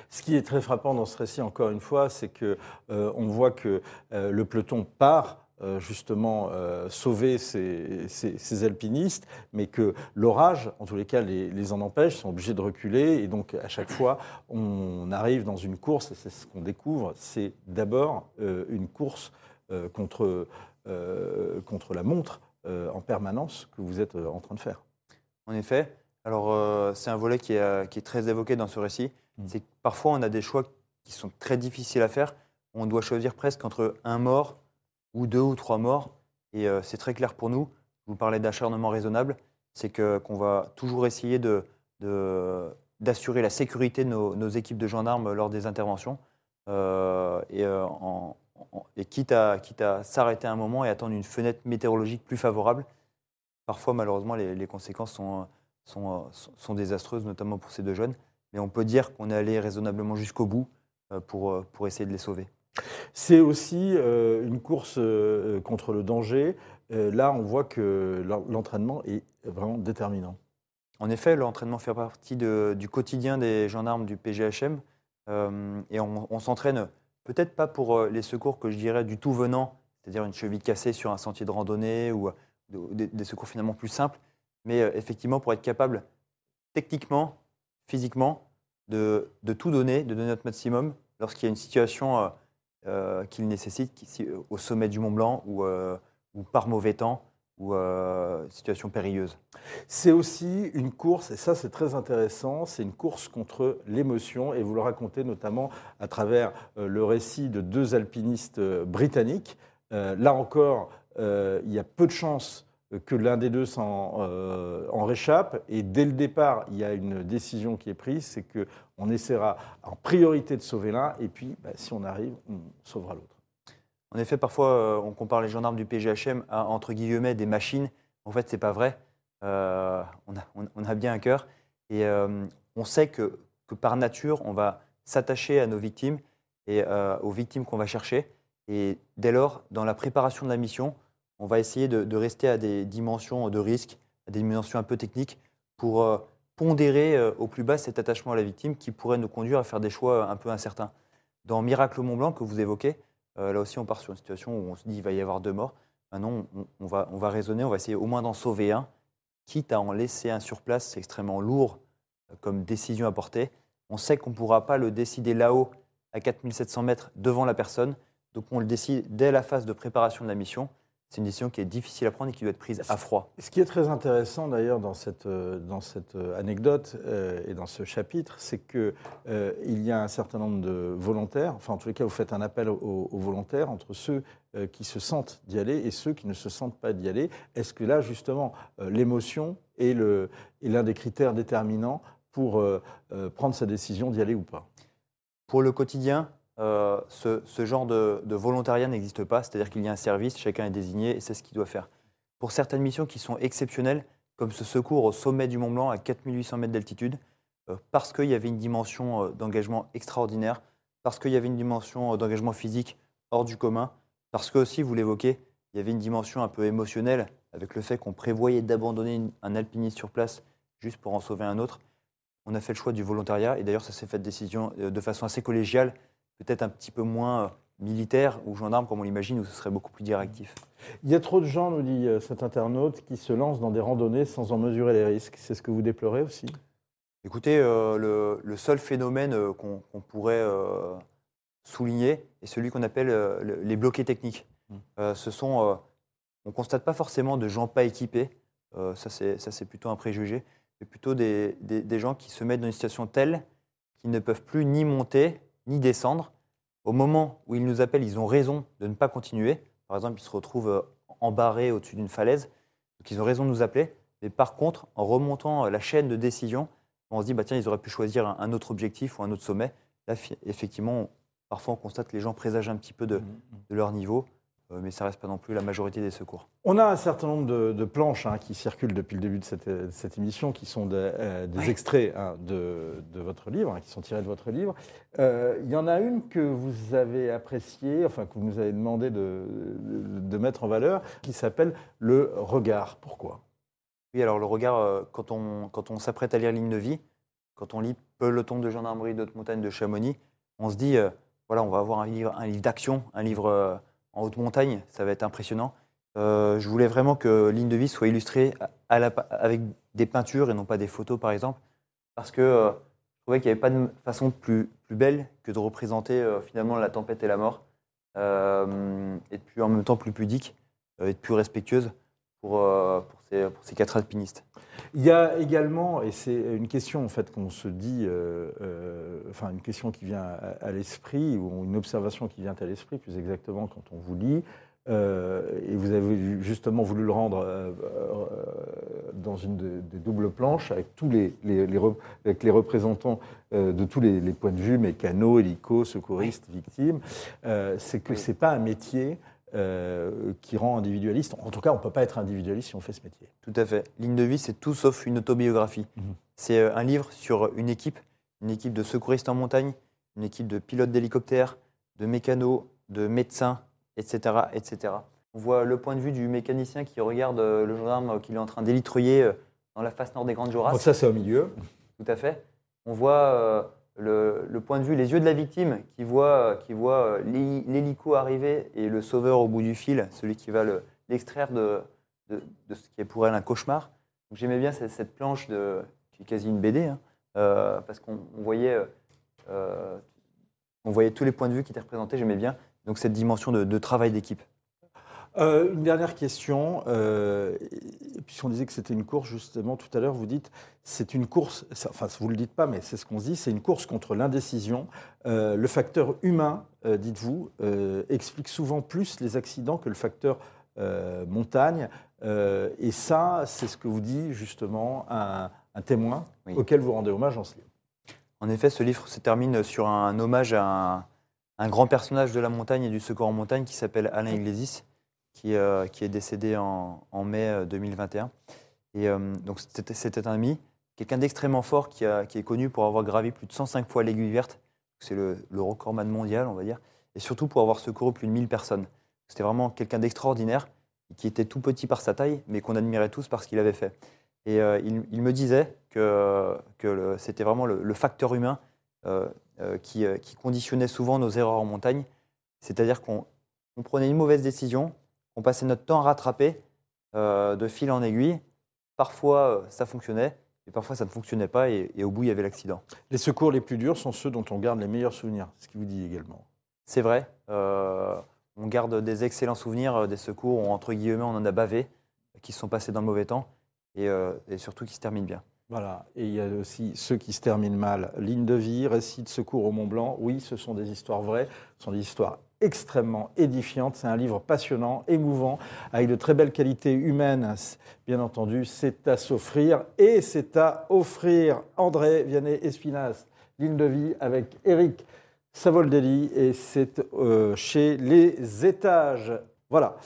[SPEAKER 1] Ce qui est très frappant dans ce récit, encore une fois, c'est que on voit que le peloton part euh, justement euh, sauver ces, ces- ces alpinistes, mais que l'orage, en tous les cas, les, les en empêche, sont obligés de reculer, et donc à chaque fois, on arrive dans une course, et c'est ce qu'on découvre, c'est d'abord euh, une course contre, contre la montre en permanence que vous êtes en train de faire.
[SPEAKER 8] En effet. Alors, c'est un volet qui est, qui est très évoqué dans ce récit.
[SPEAKER 1] Mm.
[SPEAKER 8] C'est que parfois, on a des choix qui sont très difficiles à faire. On doit choisir presque entre un mort ou deux ou trois morts. Et euh, c'est très clair pour nous. Je vous parlais d'acharnement raisonnable. C'est qu'on va toujours essayer de, d'assurer la sécurité de nos, équipes de gendarmes lors des interventions. Euh, et, euh, et quitte à, quitte à s'arrêter un moment et attendre une fenêtre météorologique plus favorable. Parfois, malheureusement, les, conséquences sont, sont, sont- désastreuses, notamment pour ces deux jeunes. Mais on peut dire qu'on est allé raisonnablement jusqu'au bout pour, pour essayer de les sauver.
[SPEAKER 1] C'est aussi euh, une course euh, contre le danger. Euh, là, on voit que l'en- l'entraînement est vraiment déterminant.
[SPEAKER 8] En effet, l'entraînement fait partie du quotidien des gendarmes du PGHM. et on, s'entraîne peut-être pas pour les secours que je dirais du tout venant, c'est-à-dire une cheville cassée sur un sentier de randonnée ou de- des, secours finalement plus simples, mais effectivement pour être capable techniquement, physiquement, de tout donner, de donner notre maximum lorsqu'il y a une situation euh, euh, qu'il nécessite, si- au sommet du Mont Blanc ou, euh, par mauvais temps ou euh, situation périlleuse.
[SPEAKER 1] C'est aussi une course, et ça c'est très intéressant, c'est une course contre l'émotion, et vous le racontez notamment à travers euh, le récit de deux alpinistes euh, britanniques. Euh, là encore, euh, il y a peu de chances euh, que l'un des deux s'en euh, en réchappe, et dès le départ, il y a une décision qui est prise, c'est qu'on essaiera en priorité de sauver l'un, et puis bah, si on arrive, on sauvera l'autre.
[SPEAKER 8] En effet, parfois, euh, on compare les gendarmes du PGHM à, entre guillemets, des machines. En fait, c'est pas vrai. Euh, on, a, on- on bien un cœur. Et euh, on sait que, par nature, on va s'attacher à nos victimes et aux victimes qu'on va chercher. Et dès lors, dans la préparation de la mission, on va essayer de, de rester à des dimensions de risque, à des dimensions un peu techniques, pour pondérer euh, au plus bas cet attachement à la victime qui pourrait nous conduire à faire des choix un peu incertains. Dans Miracle Mont Blanc, que vous évoquez, euh, là aussi, on part sur une situation où on se dit qu'il va y avoir deux morts. Maintenant, on, va, on va raisonner, on va essayer au moins d'en sauver un, quitte à en laisser un sur place. C'est extrêmement lourd euh, comme décision à porter. On sait qu'on ne pourra pas le décider là-haut, à 4700 mètres, devant la personne. Donc, on le décide dès la phase de préparation de la mission. C'est une décision qui est difficile à prendre et qui doit être prise à froid.
[SPEAKER 1] Ce qui est très intéressant d'ailleurs dans cette, euh, dans cette euh, anecdote euh, et dans ce chapitre, c'est qu'il il y a un certain nombre de volontaires, enfin en tous les cas vous faites un appel aux, aux volontaires entre ceux euh, qui se sentent d'y aller et ceux qui ne se sentent pas d'y aller. Est-ce que là justement euh, l'émotion est le- est l'un des critères déterminants pour euh, euh, prendre sa décision d'y aller ou pas?
[SPEAKER 8] Pour le quotidien, euh, ce, genre de, de volontariat n'existe pas, c'est-à-dire qu'il y a un service, chacun est désigné et c'est ce qu'il doit faire. Pour certaines missions qui sont exceptionnelles, comme ce secours au sommet du Mont Blanc à 4800 mètres d'altitude, euh, parce qu'il y avait une dimension euh, d'engagement extraordinaire, parce qu'il y avait une dimension d'engagement physique hors du commun, parce que aussi, vous l'évoquez, il y avait une dimension un peu émotionnelle avec le fait qu'on prévoyait d'abandonner un alpiniste sur place juste pour en sauver un autre. On a fait le choix du volontariat et d'ailleurs ça s'est fait de décision de façon assez collégiale, peut-être un petit peu moins euh, militaire ou gendarme comme on l'imagine où ce serait beaucoup plus directif.
[SPEAKER 1] Il y a trop de gens, nous dit euh, cet internaute, qui se lancent dans des randonnées sans en mesurer les risques. C'est ce que vous déplorez aussi?
[SPEAKER 8] Écoutez, euh, le, le seul phénomène qu'on pourrait euh, souligner est celui qu'on appelle euh, le- les bloqués techniques.
[SPEAKER 1] Mm.
[SPEAKER 8] Euh, ce sont, on constate pas forcément de gens pas équipés, ça c'est ça, c'est plutôt un préjugé, mais plutôt des, des- des gens qui se mettent dans une situation telle qu'ils ne peuvent plus ni monter ni descendre. Au moment où ils nous appellent, ils ont raison de ne pas continuer. Par exemple, ils se retrouvent euh, embarrés au-dessus d'une falaise, donc ils ont raison de nous appeler. Mais par contre, en remontant euh, la chaîne de décision, on se dit, bah, tiens, ils auraient pu choisir un, autre objectif ou un autre sommet. Là, effectivement, parfois, on constate que les gens présagent un petit peu de, de leur niveau, mais ça reste pas non plus la majorité des secours.
[SPEAKER 1] On a un certain nombre de, de planches hein, qui circulent depuis le début de cette, de cette émission, qui sont des, euh, des extraits hein, de, de votre livre, hein, qui sont tirés de votre livre. Euh, Il y en a une que vous avez appréciée, enfin que vous nous avez demandé de, mettre en valeur, qui s'appelle Le regard. Pourquoi?
[SPEAKER 8] Oui, alors le regard, euh, quand on, quand on s'apprête à lire Ligne de vie, quand on lit Peloton de gendarmerie de montagne de Chamonix, on se dit, euh, voilà, on va avoir un livre, un livre d'action, un livre euh, en haute montagne, ça va être impressionnant. Euh, je voulais vraiment que Ligne de vie soit illustrée avec des peintures et non pas des photos, par exemple, parce que euh, je trouvais qu'il n'y avait pas de façon plus, belle que de représenter euh, finalement la tempête et la mort, et de en même temps plus pudique et plus respectueuse pour ces, pour ces quatre alpinistes.
[SPEAKER 1] Il y a également, et c'est une question en fait qu'on se dit, euh, euh, enfin une question qui vient à, à l'esprit, ou une observation qui vient à l'esprit plus exactement quand on vous lit, euh, et vous avez justement voulu le rendre dans une de- des doubles planches avec tous les, les- les rep- avec les représentants de tous les, les points de vue, mécano, hélico, secouristes, victimes. C'est que
[SPEAKER 8] Oui.
[SPEAKER 1] c'est pas un métier euh, qui rend individualiste. En tout cas, on ne peut pas être individualiste si on fait ce métier.
[SPEAKER 8] Tout à fait. Ligne de vie, c'est tout sauf une autobiographie.
[SPEAKER 1] Mhm.
[SPEAKER 8] C'est euh, un livre sur une équipe, une équipe de secouristes en montagne, une équipe de pilotes d'hélicoptères, de mécanos, de médecins, etc., etc. On voit le point de vue du mécanicien qui regarde euh, le gendarme qu'il est en train d'élitruyer euh, dans la face nord des Grandes Jorasses.
[SPEAKER 1] Ça, c'est au milieu.
[SPEAKER 8] Tout à fait. On voit le, point de vue, les yeux de la victime qui voit, qui voit euh, l'hé- l'hélico arriver et le sauveur au bout du fil, celui qui va le- l'extraire de, de, ce qui est pour elle un cauchemar. J'aimais bien cette, cette planche qui est quasi une BD, hein, euh, parce qu'on on voyait, euh, voyait tous les points de vue qui étaient représentés. J'aimais bien donc cette dimension de travail d'équipe.
[SPEAKER 1] Euh, une dernière question, euh, puisqu'on disait que c'était une course, justement, tout à l'heure, vous dites, c'est une course, enfin, vous ne le dites pas, mais c'est ce qu'on se dit, c'est une course contre l'indécision. Euh, le facteur humain, dites-vous, explique souvent plus les accidents que le facteur montagne. Et ça, c'est ce que vous dit, justement, un, un témoin
[SPEAKER 8] Oui.
[SPEAKER 1] auquel vous rendez hommage en ce livre.
[SPEAKER 8] En effet, ce livre se termine sur un hommage à un, un grand personnage de la montagne et du secours en montagne qui s'appelle Alain Iglesias, qui, euh, qui est décédé en, en mai euh, 2021. Et euh, donc c'était un ami, quelqu'un d'extrêmement fort qui, est connu pour avoir gravi plus de 105 fois l'aiguille verte. C'est le, le recordman mondial, on va dire. Et surtout pour avoir secouru plus de 1000 personnes. C'était vraiment quelqu'un d'extraordinaire, qui était tout petit par sa taille, mais qu'on admirait tous parce qu'il avait fait. Et euh, il, me disait que, c'était vraiment le, facteur humain euh, euh, qui, euh, conditionnait souvent nos erreurs en montagne. C'est-à-dire qu'on on prenait une mauvaise décision, on passait notre temps à rattraper euh, de fil en aiguille. Parfois, euh, ça fonctionnait, et parfois, ça ne fonctionnait pas, et, et au bout, il y avait l'accident.
[SPEAKER 1] Les secours les plus durs sont ceux dont on garde les meilleurs souvenirs, ce qui vous dit également.
[SPEAKER 8] C'est vrai, euh, on garde des excellents souvenirs des secours, où, entre guillemets, on en a bavé, qui se sont passés dans le mauvais temps, et, euh, et surtout qui se terminent bien.
[SPEAKER 1] Voilà, et il y a aussi ceux qui se terminent mal. Ligne de vie, récit de secours au Mont Blanc. Oui, ce sont des histoires vraies, ce sont des histoires extrêmement édifiantes. C'est un livre passionnant, émouvant, avec de très belles qualités humaines. Bien entendu, c'est à s'offrir et c'est à offrir. André Vianney Espinas, Ligne de vie avec Eric Savoldelli et c'est euh, chez Les Étages. Voilà.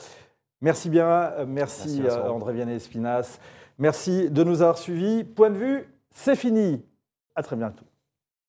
[SPEAKER 1] Merci bien, merci, euh, André Vianney Espinas. Merci de nous avoir suivis. Point de vue, c'est fini. À très bientôt.